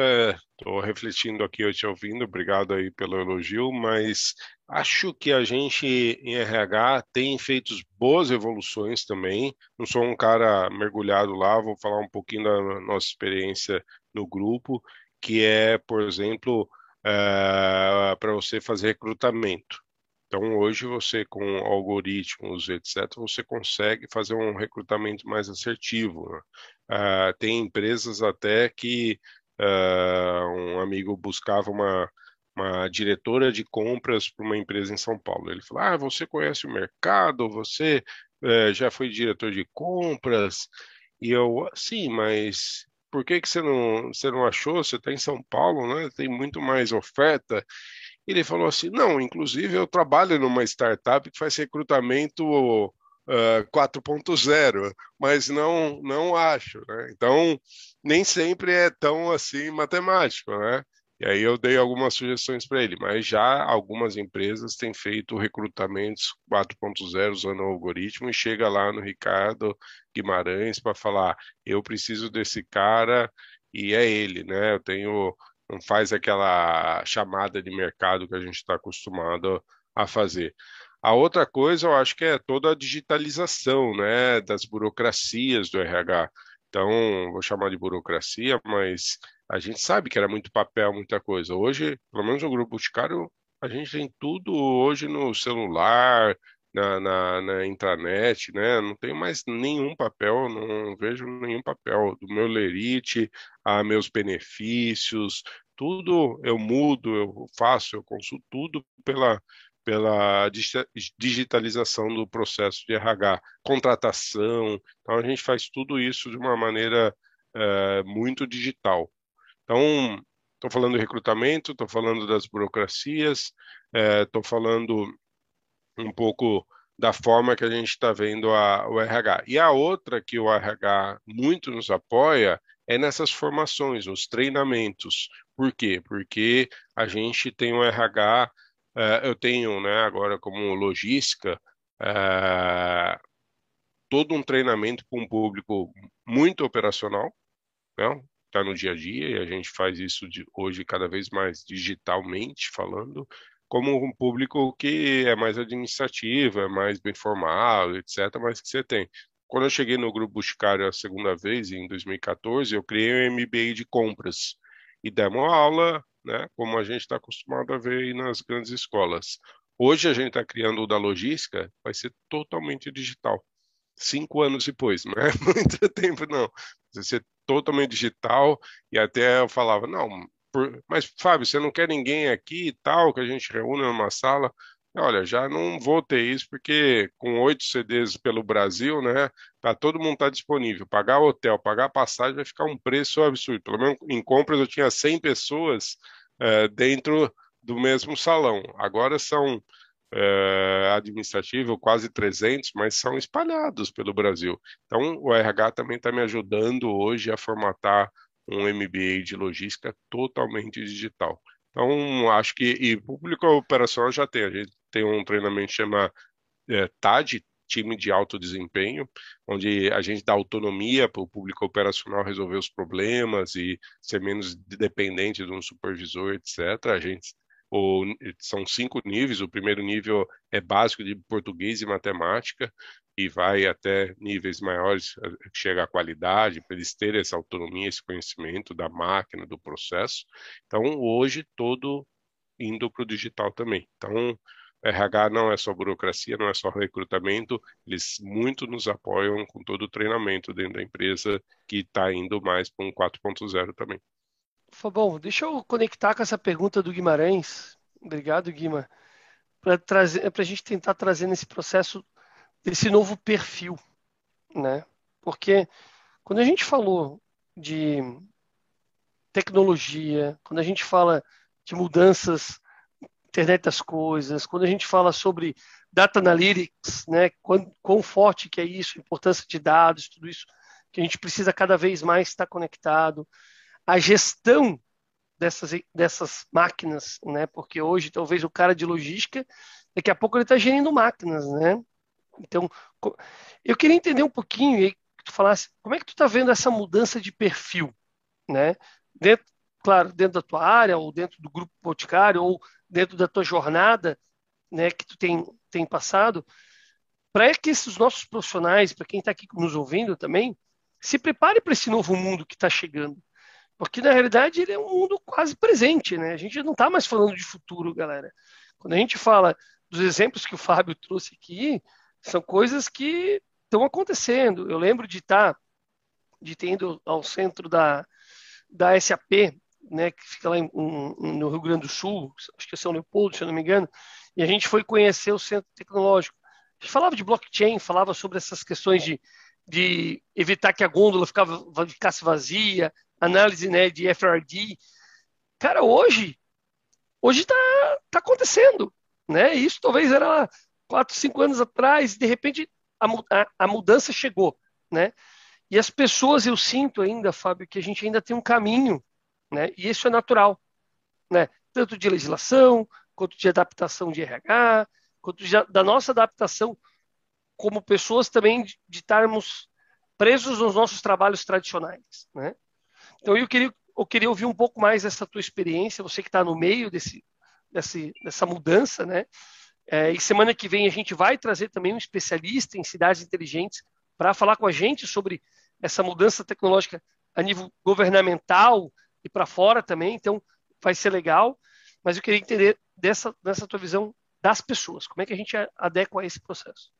Estou refletindo aqui, eu te ouvindo, obrigado aí pelo elogio, mas acho que a gente em RH tem feito boas evoluções também. Não sou um cara mergulhado lá, vou falar um pouquinho da nossa experiência no grupo, que é, por exemplo, é, para você fazer recrutamento. Então, hoje você, com algoritmos, etc., você consegue fazer um recrutamento mais assertivo. Né? Uh, tem empresas até que uh, um amigo buscava uma, uma diretora de compras para uma empresa em São Paulo. Ele falou: Ah, você conhece o mercado, você uh, já foi diretor de compras. E eu, sim, mas por que, que você, não, você não achou? Você está em São Paulo, né? Tem muito mais oferta. Ele falou assim: não, inclusive eu trabalho numa startup que faz recrutamento uh, ah, 4.0, mas não não acho. Né? Então, nem sempre é tão assim matemático, né? E aí eu dei algumas sugestões para ele, mas já algumas empresas têm feito recrutamentos 4.0 usando o algoritmo e chega lá no Ricardo Guimarães para falar, eu preciso desse cara e é ele, né? Eu tenho não faz aquela chamada de mercado que a gente está acostumado a fazer. A outra coisa, eu acho que é toda a digitalização né, das burocracias do RH. Então, vou chamar de burocracia, mas a gente sabe que era muito papel, muita coisa. Hoje, pelo menos no Grupo Boticário, a gente tem tudo hoje no celular, na, na, na, intranet, né? Não tenho mais nenhum papel, não vejo nenhum papel do meu lerite a meus benefícios, tudo eu mudo, eu faço, eu consulto tudo pela pela digitalização do processo de RH, contratação. Então a gente faz tudo isso de uma maneira é, muito digital. Então estou falando de recrutamento, estou falando das burocracias, estou é, falando um pouco da forma que a gente está vendo a, o RH. E a outra que o RH muito nos apoia é nessas formações, nos treinamentos. Por quê? Porque a gente tem o RH, uh, eh, eu tenho né, agora como logística, uh, todo um treinamento para um público muito operacional, né? Está no dia a dia e a gente faz isso de, hoje cada vez mais digitalmente falando, como um público que é mais administrativo, é mais bem formado, etc., mas que você tem. Quando eu cheguei no Grupo Boticário a segunda vez, em 2014, eu criei um MBA de compras e demos aula, né, como a gente está acostumado a ver nas grandes escolas. Hoje a gente está criando o da logística, vai ser totalmente digital. Cinco anos depois, não é muito tempo, não. Vai ser totalmente digital e até eu falava, não, por... Mas, Fábio, você não quer ninguém aqui e tal, que a gente reúne numa sala? Olha, já não vou ter isso, porque com oito CDs pelo Brasil, né? Tá, todo mundo está disponível. Pagar hotel, pagar passagem vai ficar um preço absurdo. Pelo menos em compras eu tinha 100 pessoas é, dentro do mesmo salão. Agora são é, administrativo quase 300, mas são espalhados pelo Brasil. Então o RH também está me ajudando hoje a formatar um MBA de logística totalmente digital. Então, acho que e público operacional já tem. A gente tem um treinamento que chama é, TAD, time de alto desempenho, onde a gente dá autonomia para o público operacional resolver os problemas e ser menos dependente de um supervisor, etc. A gente o, são cinco níveis. O primeiro nível é básico de português e matemática e vai até níveis maiores, chega à qualidade, para eles terem essa autonomia, esse conhecimento da máquina, do processo. Então, hoje, todo indo para o digital também. Então, RH não é só burocracia, não é só recrutamento, eles muito nos apoiam com todo o treinamento dentro da empresa que está indo mais para um 4.0 também. Bom, deixa eu conectar com essa pergunta do Guimarães. Obrigado, Guima. Para a gente tentar trazer nesse processo desse novo perfil, né? Porque quando a gente falou de tecnologia, quando a gente fala de mudanças, internet das coisas, quando a gente fala sobre data analytics, né? Quão, quão forte que é isso, importância de dados, tudo isso que a gente precisa cada vez mais estar conectado, a gestão dessas, dessas máquinas, né? Porque hoje talvez o cara de logística, daqui a pouco ele está gerindo máquinas, né? Então, eu queria entender um pouquinho e tu falasse como é que tu está vendo essa mudança de perfil, né? Dentro, claro, dentro da tua área ou dentro do grupo boticário ou dentro da tua jornada, né? Que tu tem tem passado, para que esses nossos profissionais, para quem está aqui nos ouvindo também, se prepare para esse novo mundo que está chegando. Porque na realidade ele é um mundo quase presente, né? A gente não está mais falando de futuro, galera. Quando a gente fala dos exemplos que o Fábio trouxe aqui são coisas que estão acontecendo. Eu lembro de estar de ter ido ao centro da, da SAP, né, que fica lá em, no Rio Grande do Sul, acho que é São Leopoldo, se eu não me engano, e a gente foi conhecer o centro tecnológico. A gente falava de blockchain, falava sobre essas questões de, de evitar que a gôndola ficava, ficasse vazia, análise né, de FRD. Cara, hoje, hoje está tá acontecendo. Né? Isso talvez era quatro, cinco anos atrás, de repente a, a, a mudança chegou. Né? E as pessoas, eu sinto ainda, Fábio, que a gente ainda tem um caminho, né? e isso é natural. Né? Tanto de legislação, quanto de adaptação de RH, quanto de, da nossa adaptação como pessoas também de, de estarmos presos nos nossos trabalhos tradicionais. Né? Então eu queria, eu queria ouvir um pouco mais dessa tua experiência, você que está no meio desse, desse, dessa mudança, né? É, e semana que vem a gente vai trazer também um especialista em cidades inteligentes para falar com a gente sobre essa mudança tecnológica a nível governamental e para fora também. Então vai ser legal. Mas eu queria entender dessa, dessa tua visão das pessoas, como é que a gente adequa a esse processo?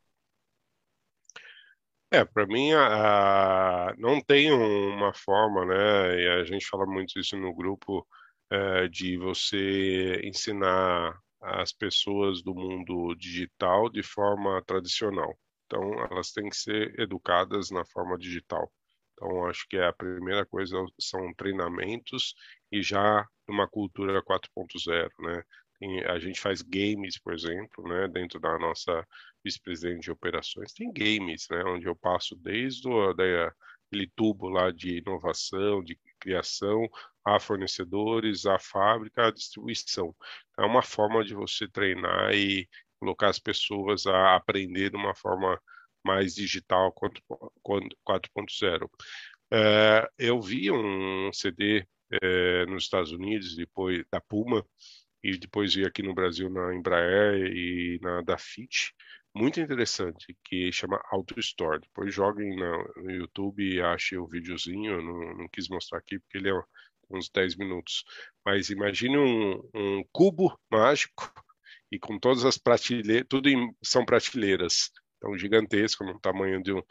É, para mim a, a, não tem uma forma, né? E a gente fala muito isso no grupo é, de você ensinar as pessoas do mundo digital de forma tradicional. Então, elas têm que ser educadas na forma digital. Então, acho que a primeira coisa são treinamentos e já uma cultura 4.0, né? a gente faz games, por exemplo, né, dentro da nossa vice-presidente de operações, tem games, né, onde eu passo desde o, aquele tubo lá de inovação, de criação, a fornecedores, a fábrica, a distribuição. É uma forma de você treinar e colocar as pessoas a aprender de uma forma mais digital 4.0. É, eu vi um CD é, nos Estados Unidos, depois da Puma, e depois vi aqui no Brasil na Embraer e na Dafit, muito interessante, que chama Auto Store. Depois joguem no YouTube e achem o videozinho, eu não, não quis mostrar aqui porque ele é uns 10 minutos. Mas imagine um, um cubo mágico e com todas as prateleiras, tudo em, são prateleiras, então gigantesco, no tamanho de um.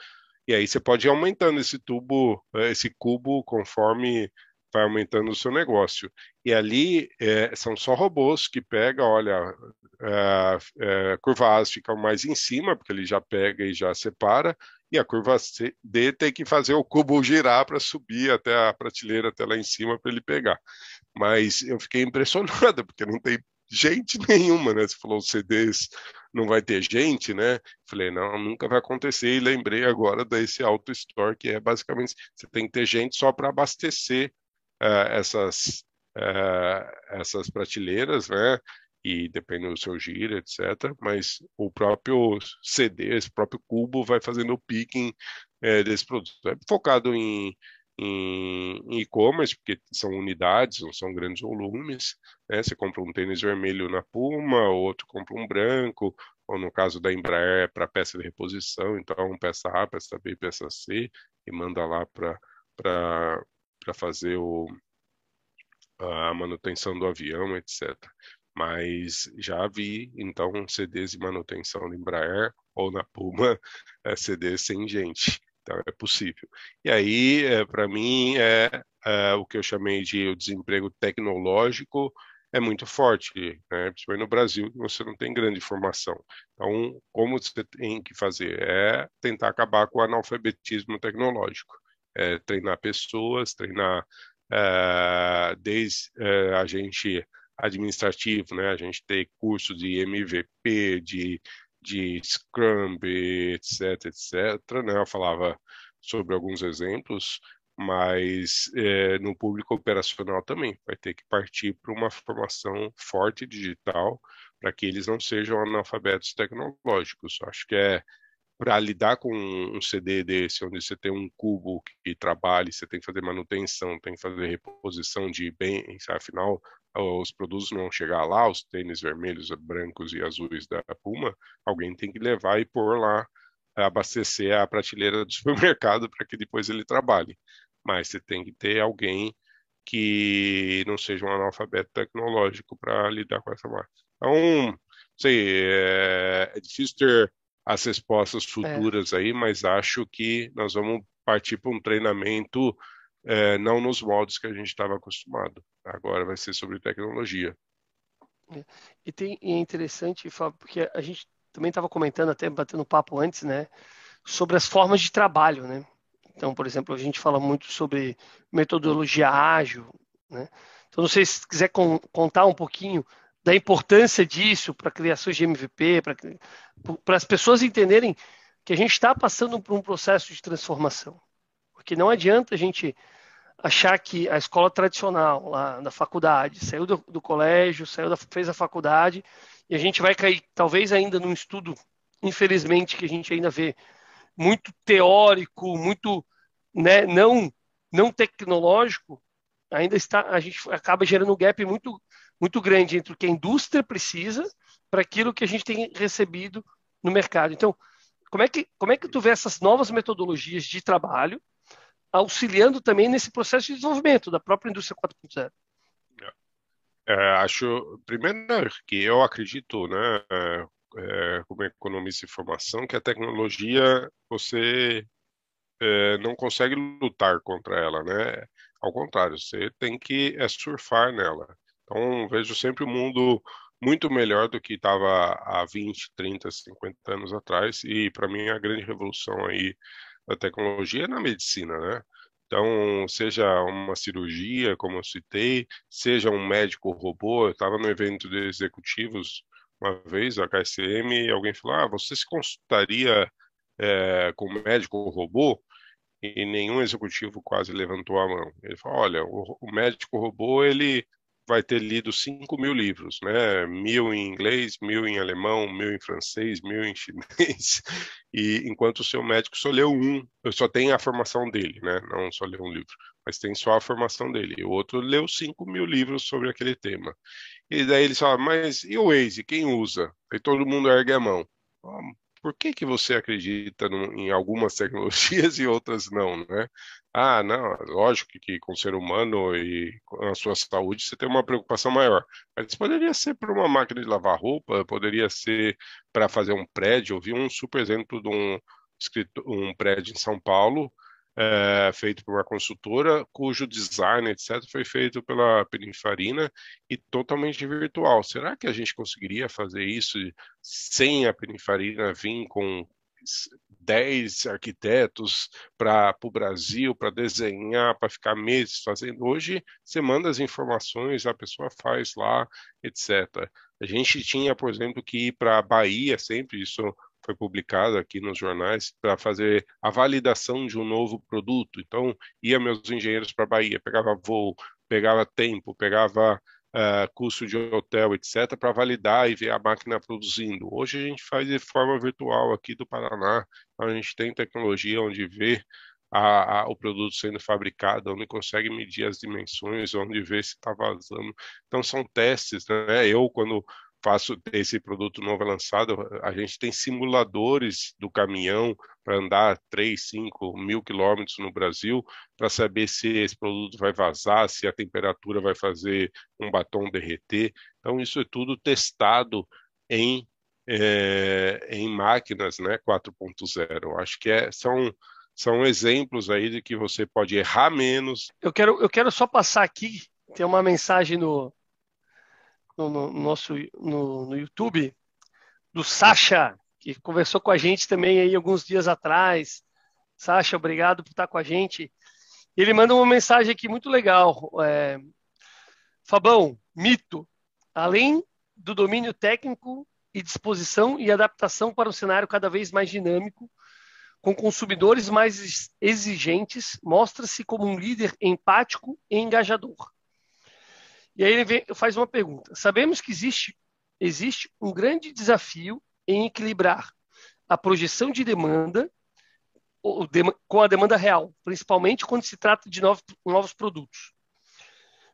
E aí você pode ir aumentando esse tubo, eh, esse cubo, conforme vai aumentando o seu negócio. E ali é, são só robôs que pegam, olha, é, é, curva A fica mais em cima, porque ele já pega e já separa, e a curva D tem que fazer o cubo girar para subir até a prateleira, até lá em cima, para ele pegar. Mas eu fiquei impressionado, porque não tem gente nenhuma, né? Você falou CDs não vai ter gente, né? Falei, não, nunca vai acontecer. E lembrei agora desse auto store, que é basicamente você tem que ter gente só para abastecer uh, essas, uh, essas prateleiras, né? E depende do seu giro, etc. Mas o próprio CD, esse próprio cubo, vai fazendo o picking uh, desse produto. É focado em em e-commerce, porque são unidades, não são grandes volumes. Né? Você compra um tênis vermelho na Puma, outro compra um branco, ou no caso da Embraer, para peça de reposição, então peça A, peça B, peça C, e manda lá para fazer o, a manutenção do avião, etc. Mas já vi, então, CDs de manutenção da Embraer ou na Puma, é, CDs sem gente. Então, é possível. E aí, é, para mim, é, é, o que eu chamei de o desemprego tecnológico é muito forte, né? principalmente no Brasil, que você não tem grande formação. Então, como você tem que fazer? É tentar acabar com o analfabetismo tecnológico é, treinar pessoas, treinar é, desde é, a gente administrativo, né? A gente tem curso de MVP, de, de Scrum, etc, etc, né? Eu falava sobre alguns exemplos, mas é, no público operacional também vai ter que partir para uma formação forte digital para que eles não sejam analfabetos tecnológicos. Acho que é para lidar com um CD desse, onde você tem um cubo que trabalha, você tem que fazer manutenção, tem que fazer reposição de bens, afinal, os produtos não chegar lá, os tênis vermelhos, brancos e azuis da Puma, alguém tem que levar e pôr lá, abastecer a prateleira do supermercado para que depois ele trabalhe. Mas você tem que ter alguém que não seja um analfabeto tecnológico para lidar com essa marca. Então, sei, é, é difícil ter as respostas futuras é. aí, mas acho que nós vamos partir para um treinamento é, não nos moldes que a gente estava acostumado. Agora vai ser sobre tecnologia. É. E tem e é interessante, Fábio, porque a gente também estava comentando até batendo papo antes, né, sobre as formas de trabalho, né? Então, por exemplo, a gente fala muito sobre metodologia ágil, né? Então, não sei se quiser con contar um pouquinho da importância disso para criações de MVP, para as pessoas entenderem que a gente está passando por um processo de transformação. Porque não adianta a gente achar que a escola tradicional lá na faculdade saiu do, do colégio, saiu da, fez a faculdade e a gente vai cair talvez ainda num estudo, infelizmente, que a gente ainda vê muito teórico, muito né, não não tecnológico, ainda está a gente acaba gerando um gap muito muito grande entre o que a indústria precisa para aquilo que a gente tem recebido no mercado. Então, como é que como é que tu vê essas novas metodologias de trabalho auxiliando também nesse processo de desenvolvimento da própria indústria 4.0? É, acho primeiro que eu acredito, né, é, como economista de informação, que a tecnologia você é, não consegue lutar contra ela, né? Ao contrário, você tem que é, surfar nela. Então, vejo sempre o mundo muito melhor do que estava há 20, 30, 50 anos atrás. E, para mim, a grande revolução aí da tecnologia é na medicina, né? Então, seja uma cirurgia, como eu citei, seja um médico robô. Eu estava no evento de executivos uma vez, a KSM, e alguém falou: Ah, você se consultaria é, com médico robô? E nenhum executivo quase levantou a mão. Ele falou: Olha, o, o médico robô ele vai ter lido 5 mil livros, né? Mil em inglês, mil em alemão, mil em francês, mil em chinês. E enquanto o seu médico só leu um, só tem a formação dele, né? Não só leu um livro, mas tem só a formação dele. E o outro leu 5 mil livros sobre aquele tema. E daí ele fala, mas e o Waze, quem usa? Aí todo mundo ergue a mão. Por que que você acredita em algumas tecnologias e outras não, né? Ah, não, lógico que, que com o ser humano e com a sua saúde você tem uma preocupação maior. Mas poderia ser para uma máquina de lavar roupa, poderia ser para fazer um prédio. Eu vi um super exemplo de um, um prédio em São Paulo, é, feito por uma consultora, cujo design, etc., foi feito pela Pininfarina e totalmente virtual. Será que a gente conseguiria fazer isso sem a Pininfarina vir com 10 arquitetos para o Brasil, para desenhar, para ficar meses fazendo? Hoje, você manda as informações, a pessoa faz lá, etc. A gente tinha, por exemplo, que ir para a Bahia sempre, isso foi publicado aqui nos jornais para fazer a validação de um novo produto. Então, ia meus engenheiros para Bahia, pegava voo, pegava tempo, pegava uh, custo de hotel, etc., para validar e ver a máquina produzindo. Hoje a gente faz de forma virtual aqui do Paraná. A gente tem tecnologia onde vê a, a, o produto sendo fabricado, onde consegue medir as dimensões, onde vê se está vazando. Então, são testes. Né? Eu, quando faço esse produto novo é lançado, a gente tem simuladores do caminhão para andar 3, 5 mil quilômetros no Brasil para saber se esse produto vai vazar, se a temperatura vai fazer um batom derreter. Então, isso é tudo testado em, é, em máquinas né, 4.0. Acho que é, são, são exemplos aí de que você pode errar menos. Eu quero, eu quero só passar aqui, tem uma mensagem no, no, no nosso no, no, YouTube do Sasha, que conversou com a gente também aí alguns dias atrás. Sasha, obrigado por estar com a gente. Ele manda uma mensagem aqui muito legal. É, Fabão, mito. Além do domínio técnico e disposição e adaptação para um cenário cada vez mais dinâmico, com consumidores mais exigentes, mostra-se como um líder empático e engajador. E aí ele vem, faz uma pergunta. Sabemos que existe, existe um grande desafio em equilibrar a projeção de demanda com a demanda real, principalmente quando se trata de novos, novos produtos.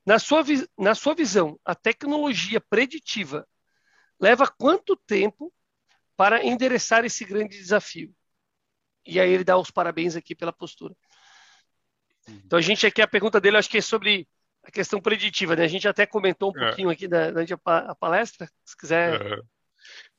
Na sua, na sua visão, a tecnologia preditiva leva quanto tempo para endereçar esse grande desafio? E aí ele dá os parabéns aqui pela postura. Uhum. Então a gente aqui a pergunta dele acho que é sobre a questão preditiva, né? A gente até comentou um é. pouquinho aqui durante a palestra, se quiser.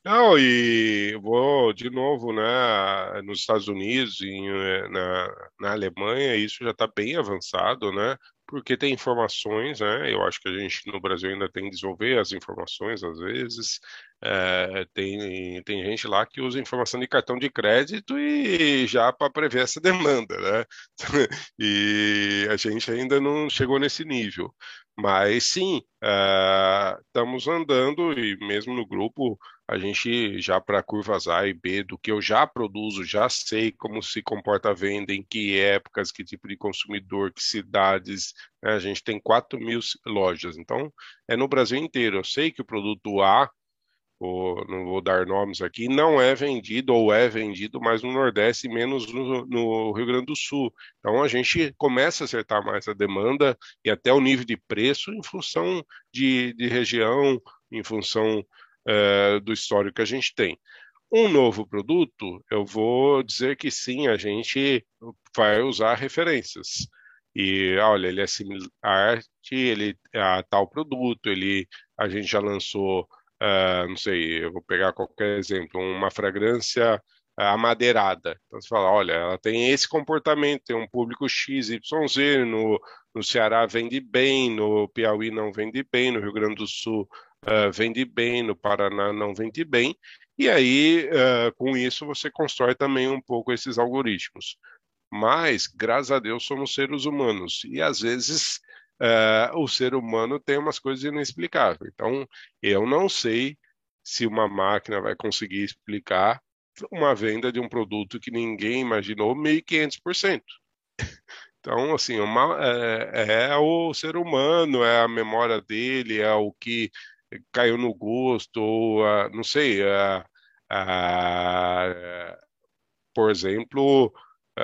Não, e vou de novo, né, nos Estados Unidos e na, na Alemanha, isso já está bem avançado, né, porque tem informações, né, eu acho que a gente no Brasil ainda tem que desenvolver as informações às vezes, é, tem, tem gente lá que usa informação de cartão de crédito e já para prever essa demanda, né, e a gente ainda não chegou nesse nível, mas sim, uh, estamos andando e mesmo no grupo a gente já para curvas A e B do que eu já produzo, já sei como se comporta a venda, em que épocas, que tipo de consumidor, que cidades. Né? A gente tem 4 mil lojas, então é no Brasil inteiro. Eu sei que o produto A não vou dar nomes aqui, não é vendido ou é vendido mais no Nordeste, menos no, no, Rio Grande do Sul. Então a gente começa a acertar mais a demanda e até o nível de preço em função de, de região, em função é, do histórico que a gente tem. Um novo produto, eu vou dizer que sim, a gente vai usar referências. E olha, ele é similar, ele a tal produto, ele a gente já lançou uh, não sei, eu vou pegar qualquer exemplo, uma fragrância uh, amadeirada. Então você fala, olha, ela tem esse comportamento, tem um público XYZ, no, no Ceará vende bem, no Piauí não vende bem, no Rio Grande do Sul uh, vende bem, no Paraná não vende bem, e aí uh, com isso você constrói também um pouco esses algoritmos. Mas, graças a Deus, somos seres humanos e às vezes uh, o ser humano tem umas coisas inexplicáveis. Então, eu não sei se uma máquina vai conseguir explicar uma venda de um produto que ninguém imaginou 1.500%. Então, assim, uma, é, é, o ser humano, é a memória dele, é o que caiu no gosto, ou, uh, não sei, uh, por exemplo,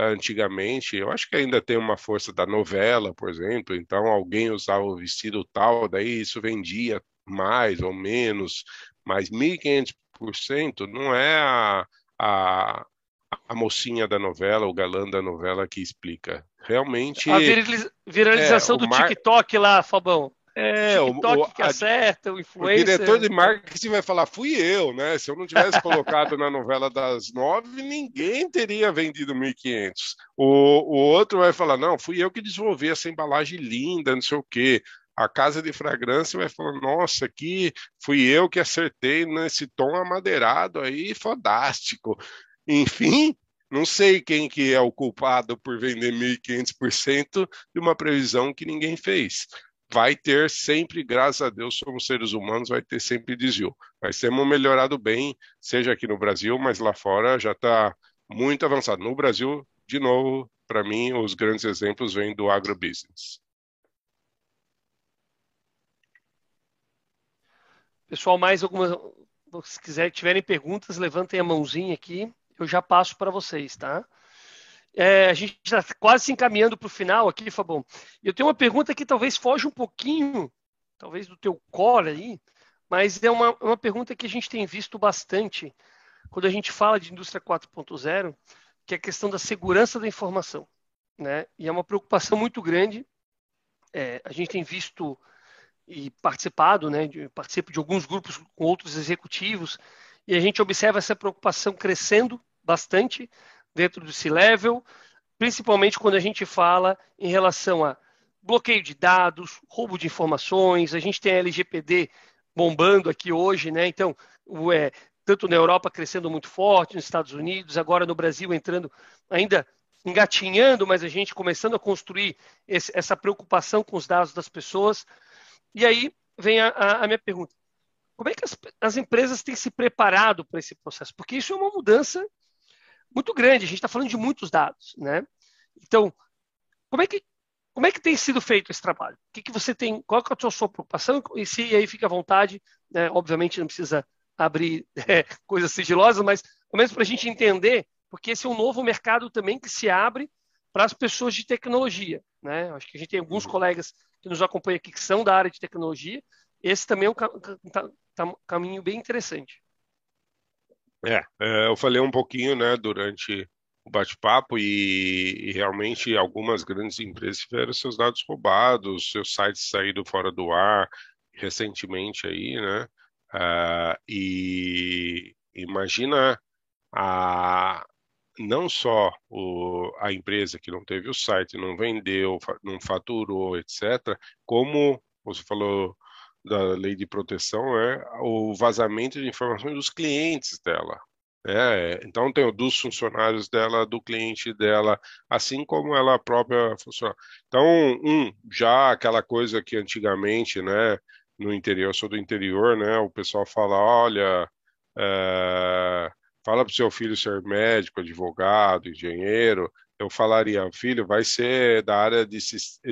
antigamente, eu acho que ainda tem uma força da novela, por exemplo, então alguém usava o vestido tal, daí isso vendia mais ou menos, mas 1.500% não é a, a, a mocinha da novela, o galã da novela que explica. Realmente. A viralização é, do mar... TikTok lá, Fabão. É, o, o, que acerta, o influencer. O diretor de marketing vai falar, fui eu, né? Se eu não tivesse colocado na novela das nove, ninguém teria vendido 1.500. O, o outro vai falar, não, fui eu que desenvolvi essa embalagem linda, não sei o quê. A casa de fragrância vai falar, nossa, aqui fui eu que acertei nesse tom amadeirado aí, fodástico. Enfim, não sei quem que é o culpado por vender 1.500% de uma previsão que ninguém fez vai ter sempre, graças a Deus, somos seres humanos, vai ter sempre desvio. Mas temos melhorado bem, seja aqui no Brasil, mas lá fora já está muito avançado. No Brasil, de novo, para mim, os grandes exemplos vêm do agrobusiness. Pessoal, mais algumas. Se quiser, tiverem perguntas, levantem a mãozinha aqui. Eu já passo para vocês, tá? É, a gente está quase se encaminhando para o final aqui, Fabão. Eu tenho uma pergunta que talvez foge um pouquinho, talvez do teu core aí, mas é uma, uma pergunta que a gente tem visto bastante quando a gente fala de indústria 4.0, que é a questão da segurança da informação. Né? E é uma preocupação muito grande. É, a gente tem visto e participado, né, de, participo de alguns grupos com outros executivos, e a gente observa essa preocupação crescendo bastante dentro do C-Level, principalmente quando a gente fala em relação a bloqueio de dados, roubo de informações, a gente tem a LGPD bombando aqui hoje, né? Então, o, é, tanto na Europa crescendo muito forte, nos Estados Unidos, agora no Brasil entrando ainda engatinhando, mas a gente começando a construir esse, essa preocupação com os dados das pessoas. E aí vem a, a, a minha pergunta: como é que as, as empresas têm se preparado para esse processo? Porque isso é uma mudança muito grande. A gente está falando de muitos dados, né? Então, como é que como é que tem sido feito esse trabalho? O que, que você tem? Qual é a sua preocupação? E se aí fica à vontade, né? obviamente não precisa abrir é, coisas sigilosas, mas pelo menos para a gente entender, porque esse é um novo mercado também que se abre para as pessoas de tecnologia, né? Acho que a gente tem alguns uhum. colegas que nos acompanham aqui que são da área de tecnologia. Esse também é um caminho bem interessante. É, é, eu falei um pouquinho, né, durante o bate-papo e, e, realmente algumas grandes empresas tiveram seus dados roubados, seus sites saíram fora do ar recentemente aí, né? Uh, e imagina a, não só o, a empresa que não teve o site, não vendeu, não faturou, etc., como você falou da lei de proteção, é o vazamento de informações dos clientes dela. É, então tem dos funcionários dela, do cliente dela, assim como ela própria funciona. Então, um, já aquela coisa que antigamente, né, no interior, eu sou do interior, né, o pessoal fala, olha, é, fala para o seu filho ser médico, advogado, engenheiro, eu falaria, filho, vai ser da área de,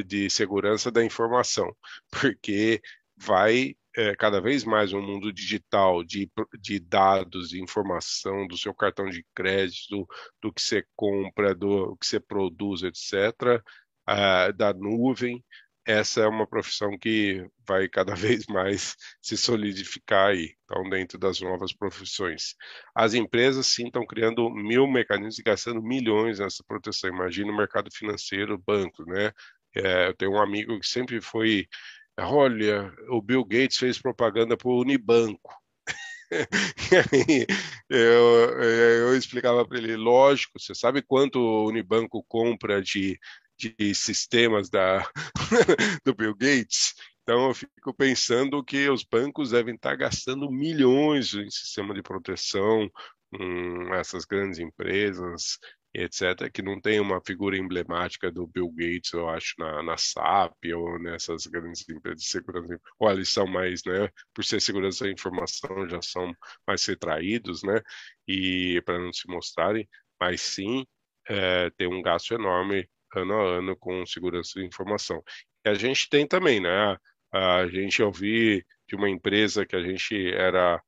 de segurança da informação, porque vai é, cada vez mais um mundo digital de, de dados, de informação do seu cartão de crédito, do que você compra, do que você produz, etc., uh, da nuvem essa é uma profissão que vai cada vez mais se solidificar aí, então, dentro das novas profissões. As empresas, sim, estão criando mil mecanismos e gastando milhões nessa proteção. Imagina o mercado financeiro, banco, né? É, eu tenho um amigo que sempre foi, olha, o Bill Gates fez propaganda para o Unibanco. eu, eu explicava para ele, lógico, você sabe quanto o Unibanco compra de de sistemas da, do Bill Gates. Então, eu fico pensando que os bancos devem estar gastando milhões em sistema de proteção, essas grandes empresas, etc., que não tem uma figura emblemática do Bill Gates, eu acho, na, na SAP ou nessas grandes empresas de segurança. Ou eles são mais, né, por ser segurança da informação, já são mais retraídos, né, e para não se mostrarem, mas sim é, tem um gasto enorme ano a ano com segurança de informação. E a gente tem também, né? A gente ouvi de uma empresa que a gente era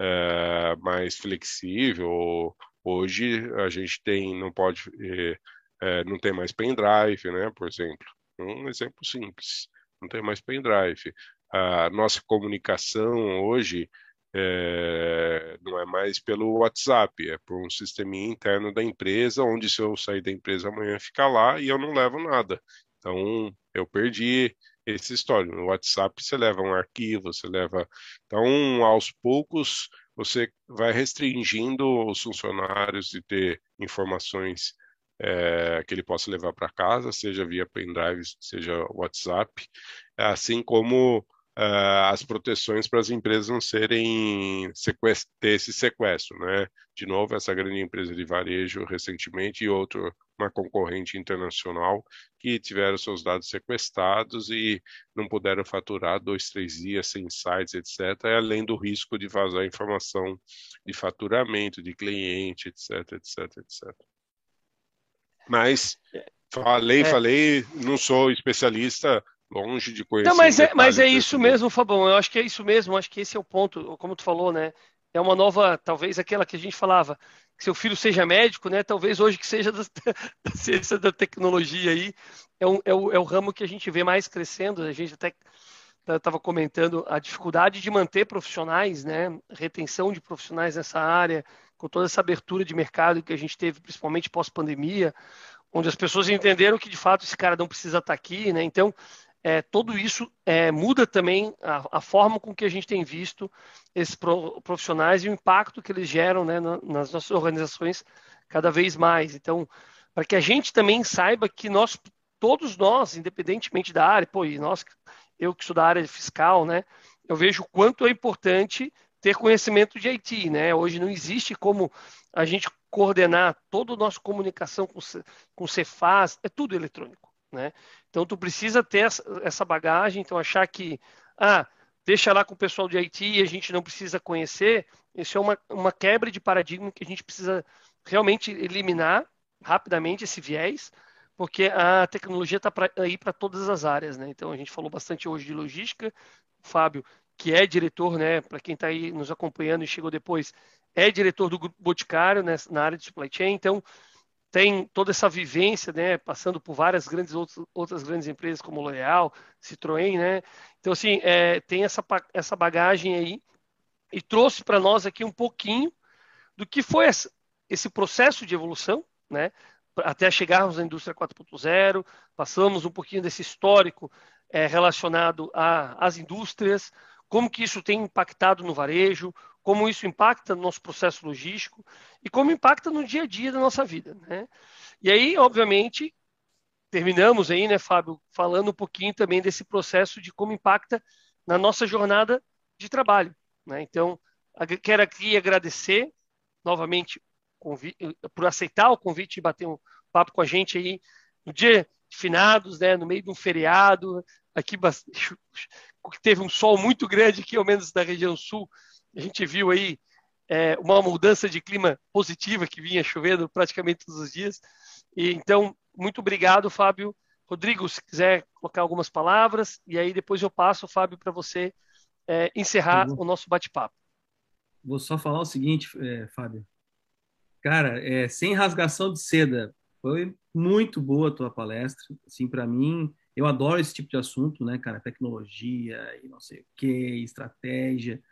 é, mais flexível. Hoje a gente tem, não pode, é, é, não tem mais pendrive, né? Por exemplo, um exemplo simples, não tem mais pendrive. A nossa comunicação hoje é, não é mais pelo WhatsApp, é por um sisteminha interno da empresa, onde se eu sair da empresa amanhã fica lá e eu não levo nada. Então, eu perdi esse histórico. No WhatsApp você leva um arquivo, você leva. Então, aos poucos, você vai restringindo os funcionários de ter informações é, que ele possa levar para casa, seja via pendrive, seja WhatsApp, assim como uh, as proteções para as empresas não serem ter esse sequestro, né? De novo, essa grande empresa de varejo recentemente e outro uma concorrente internacional que tiveram seus dados sequestrados e não puderam faturar dois, três dias sem sites, etc., além do risco de vazar informação de faturamento de cliente, etc., etc., etc. Mas falei, é. falei, não sou especialista, longe de conhecer. Não, mas é, mas é isso mesmo, Fabão. Eu acho que é isso mesmo. Acho que esse é o ponto, como tu falou, né? É uma nova, talvez aquela que a gente falava, que seu filho seja médico, né? Talvez hoje que seja da, da ciência da tecnologia aí, é, um, é, o, é o ramo que a gente vê mais crescendo. A gente até estava comentando a dificuldade de manter profissionais, né? Retenção de profissionais nessa área, com toda essa abertura de mercado que a gente teve, principalmente pós-pandemia, onde as pessoas entenderam que de fato esse cara não precisa estar aqui, né? Então é, tudo isso é, muda também a, a, forma com que a gente tem visto esses profissionais e o impacto que eles geram né, nas nossas organizações cada vez mais. Então, para que a gente também saiba que nós, todos nós, independentemente da área, pô, e nós, eu que sou da área fiscal, né, eu vejo o quanto é importante ter conhecimento de IT, né? Hoje não existe como a gente coordenar toda a nossa comunicação com, com Cefaz, é tudo eletrônico. Né? Então, tu precisa ter essa bagagem, então achar que, ah, deixa lá com o pessoal de IT e a gente não precisa conhecer, isso é uma, uma quebra de paradigma que a gente precisa realmente eliminar rapidamente esse viés, porque a tecnologia está aí para todas as áreas, né? Então, a gente falou bastante hoje de logística, o Fábio, que é diretor, né, para quem está aí nos acompanhando e chegou depois, é diretor do Grupo Boticário né, na área de supply chain, então tem toda essa vivência, né, passando por várias grandes outras, outras grandes empresas como L'Oréal, Citroën, né? Então assim, é, tem essa essa bagagem aí e trouxe para nós aqui um pouquinho do que foi essa, esse processo de evolução, né? Até chegarmos à indústria 4.0, passamos um pouquinho desse histórico é, relacionado às indústrias, como que isso tem impactado no varejo, como isso impacta no nosso processo logístico e como impacta no dia a dia da nossa vida. Né? E aí, obviamente, terminamos aí, né, Fábio, falando um pouquinho também desse processo de como impacta na nossa jornada de trabalho. Né? Então, quero aqui agradecer novamente por aceitar o convite e bater um papo com a gente aí no dia de finados, né, no meio de um feriado, aqui teve um sol muito grande aqui, ao menos na região sul, a gente viu aí é, uma mudança de clima positiva que vinha chovendo praticamente todos os dias. E então, muito obrigado, Fábio. Rodrigo, se quiser colocar algumas palavras, e aí depois eu passo, Fábio, para você é, encerrar o nosso bate-papo. Vou só falar o seguinte, é, Fábio. Cara, é, sem rasgação de seda, foi muito boa a tua palestra. Assim, para mim, eu adoro esse tipo de assunto, né, cara? Tecnologia e não sei o que, estratégia.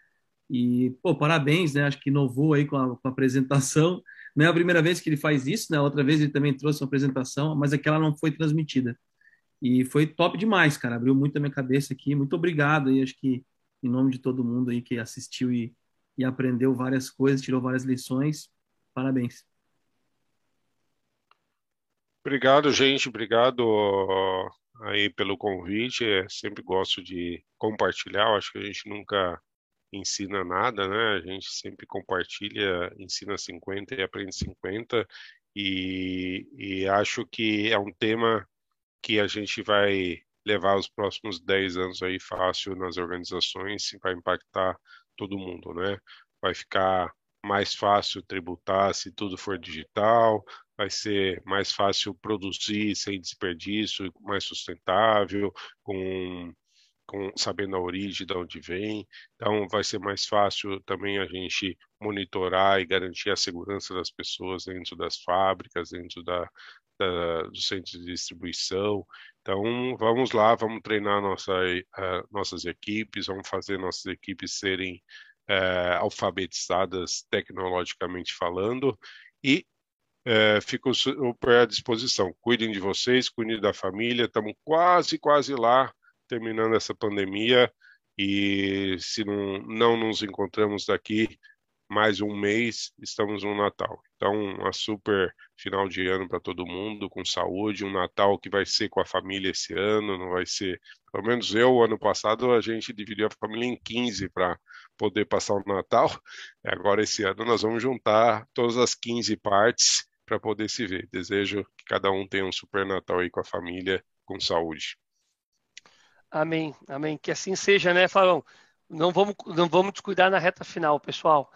E, pô, parabéns, né? Acho que inovou aí com a, com a, apresentação. Não é a primeira vez que ele faz isso, né? Outra vez ele também trouxe uma apresentação, mas aquela não foi transmitida. E foi top demais, cara. Abriu muito a minha cabeça aqui. Muito obrigado aí, acho que em nome de todo mundo aí que assistiu e, e aprendeu várias coisas, tirou várias lições. Parabéns. Obrigado, gente. Obrigado aí pelo convite. É, sempre gosto de compartilhar. acho que a gente nunca ensina nada, né? A gente sempre compartilha, ensina 50 e aprende 50. E, e acho que é um tema que a gente vai levar os próximos 10 anos aí fácil nas organizações, vai impactar todo mundo, né? Vai ficar mais fácil tributar se tudo for digital, vai ser mais fácil produzir sem desperdício, mais sustentável, com, com sabendo a origem de onde vem. Então, vai ser mais fácil também a gente monitorar e garantir a segurança das pessoas dentro das fábricas, dentro da, da dos centros de distribuição. Então, vamos lá, vamos treinar nossa, uh, nossas equipes, vamos fazer nossas equipes serem é, alfabetizadas tecnologicamente falando e é, fico super à disposição. Cuidem de vocês, cuidem da família. Estamos quase, quase lá, terminando essa pandemia. E se não, não nos encontramos daqui mais um mês, estamos no Natal. Então, uma super final de ano para todo mundo, com saúde, um Natal que vai ser com a família esse ano, não vai ser, pelo menos eu, ano passado, a gente dividiu a família em 15 para poder passar o Natal. Agora, esse ano, nós vamos juntar todas as 15 partes para poder se ver. Desejo que cada um tenha um super Natal aí com a família, com saúde. Amém, amém. Que assim seja, né, Falão? Não vamos, não vamos descuidar na reta final, pessoal.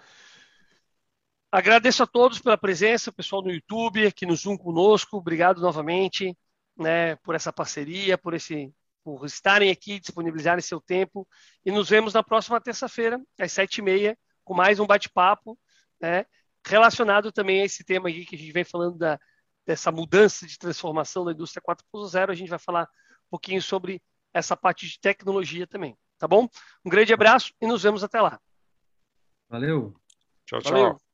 Agradeço a todos pela presença, pessoal no YouTube, aqui no Zoom conosco. Obrigado novamente né, por essa parceria, por, esse, por estarem aqui, disponibilizarem seu tempo. E nos vemos na próxima terça-feira, às sete e meia, com mais um bate-papo, né, relacionado também a esse tema aqui que a gente vem falando da, dessa mudança de transformação da indústria 4.0. A gente vai falar um pouquinho sobre essa parte de tecnologia também. Tá bom? Um grande abraço e nos vemos até lá. Valeu. Tchau, tchau. Valeu.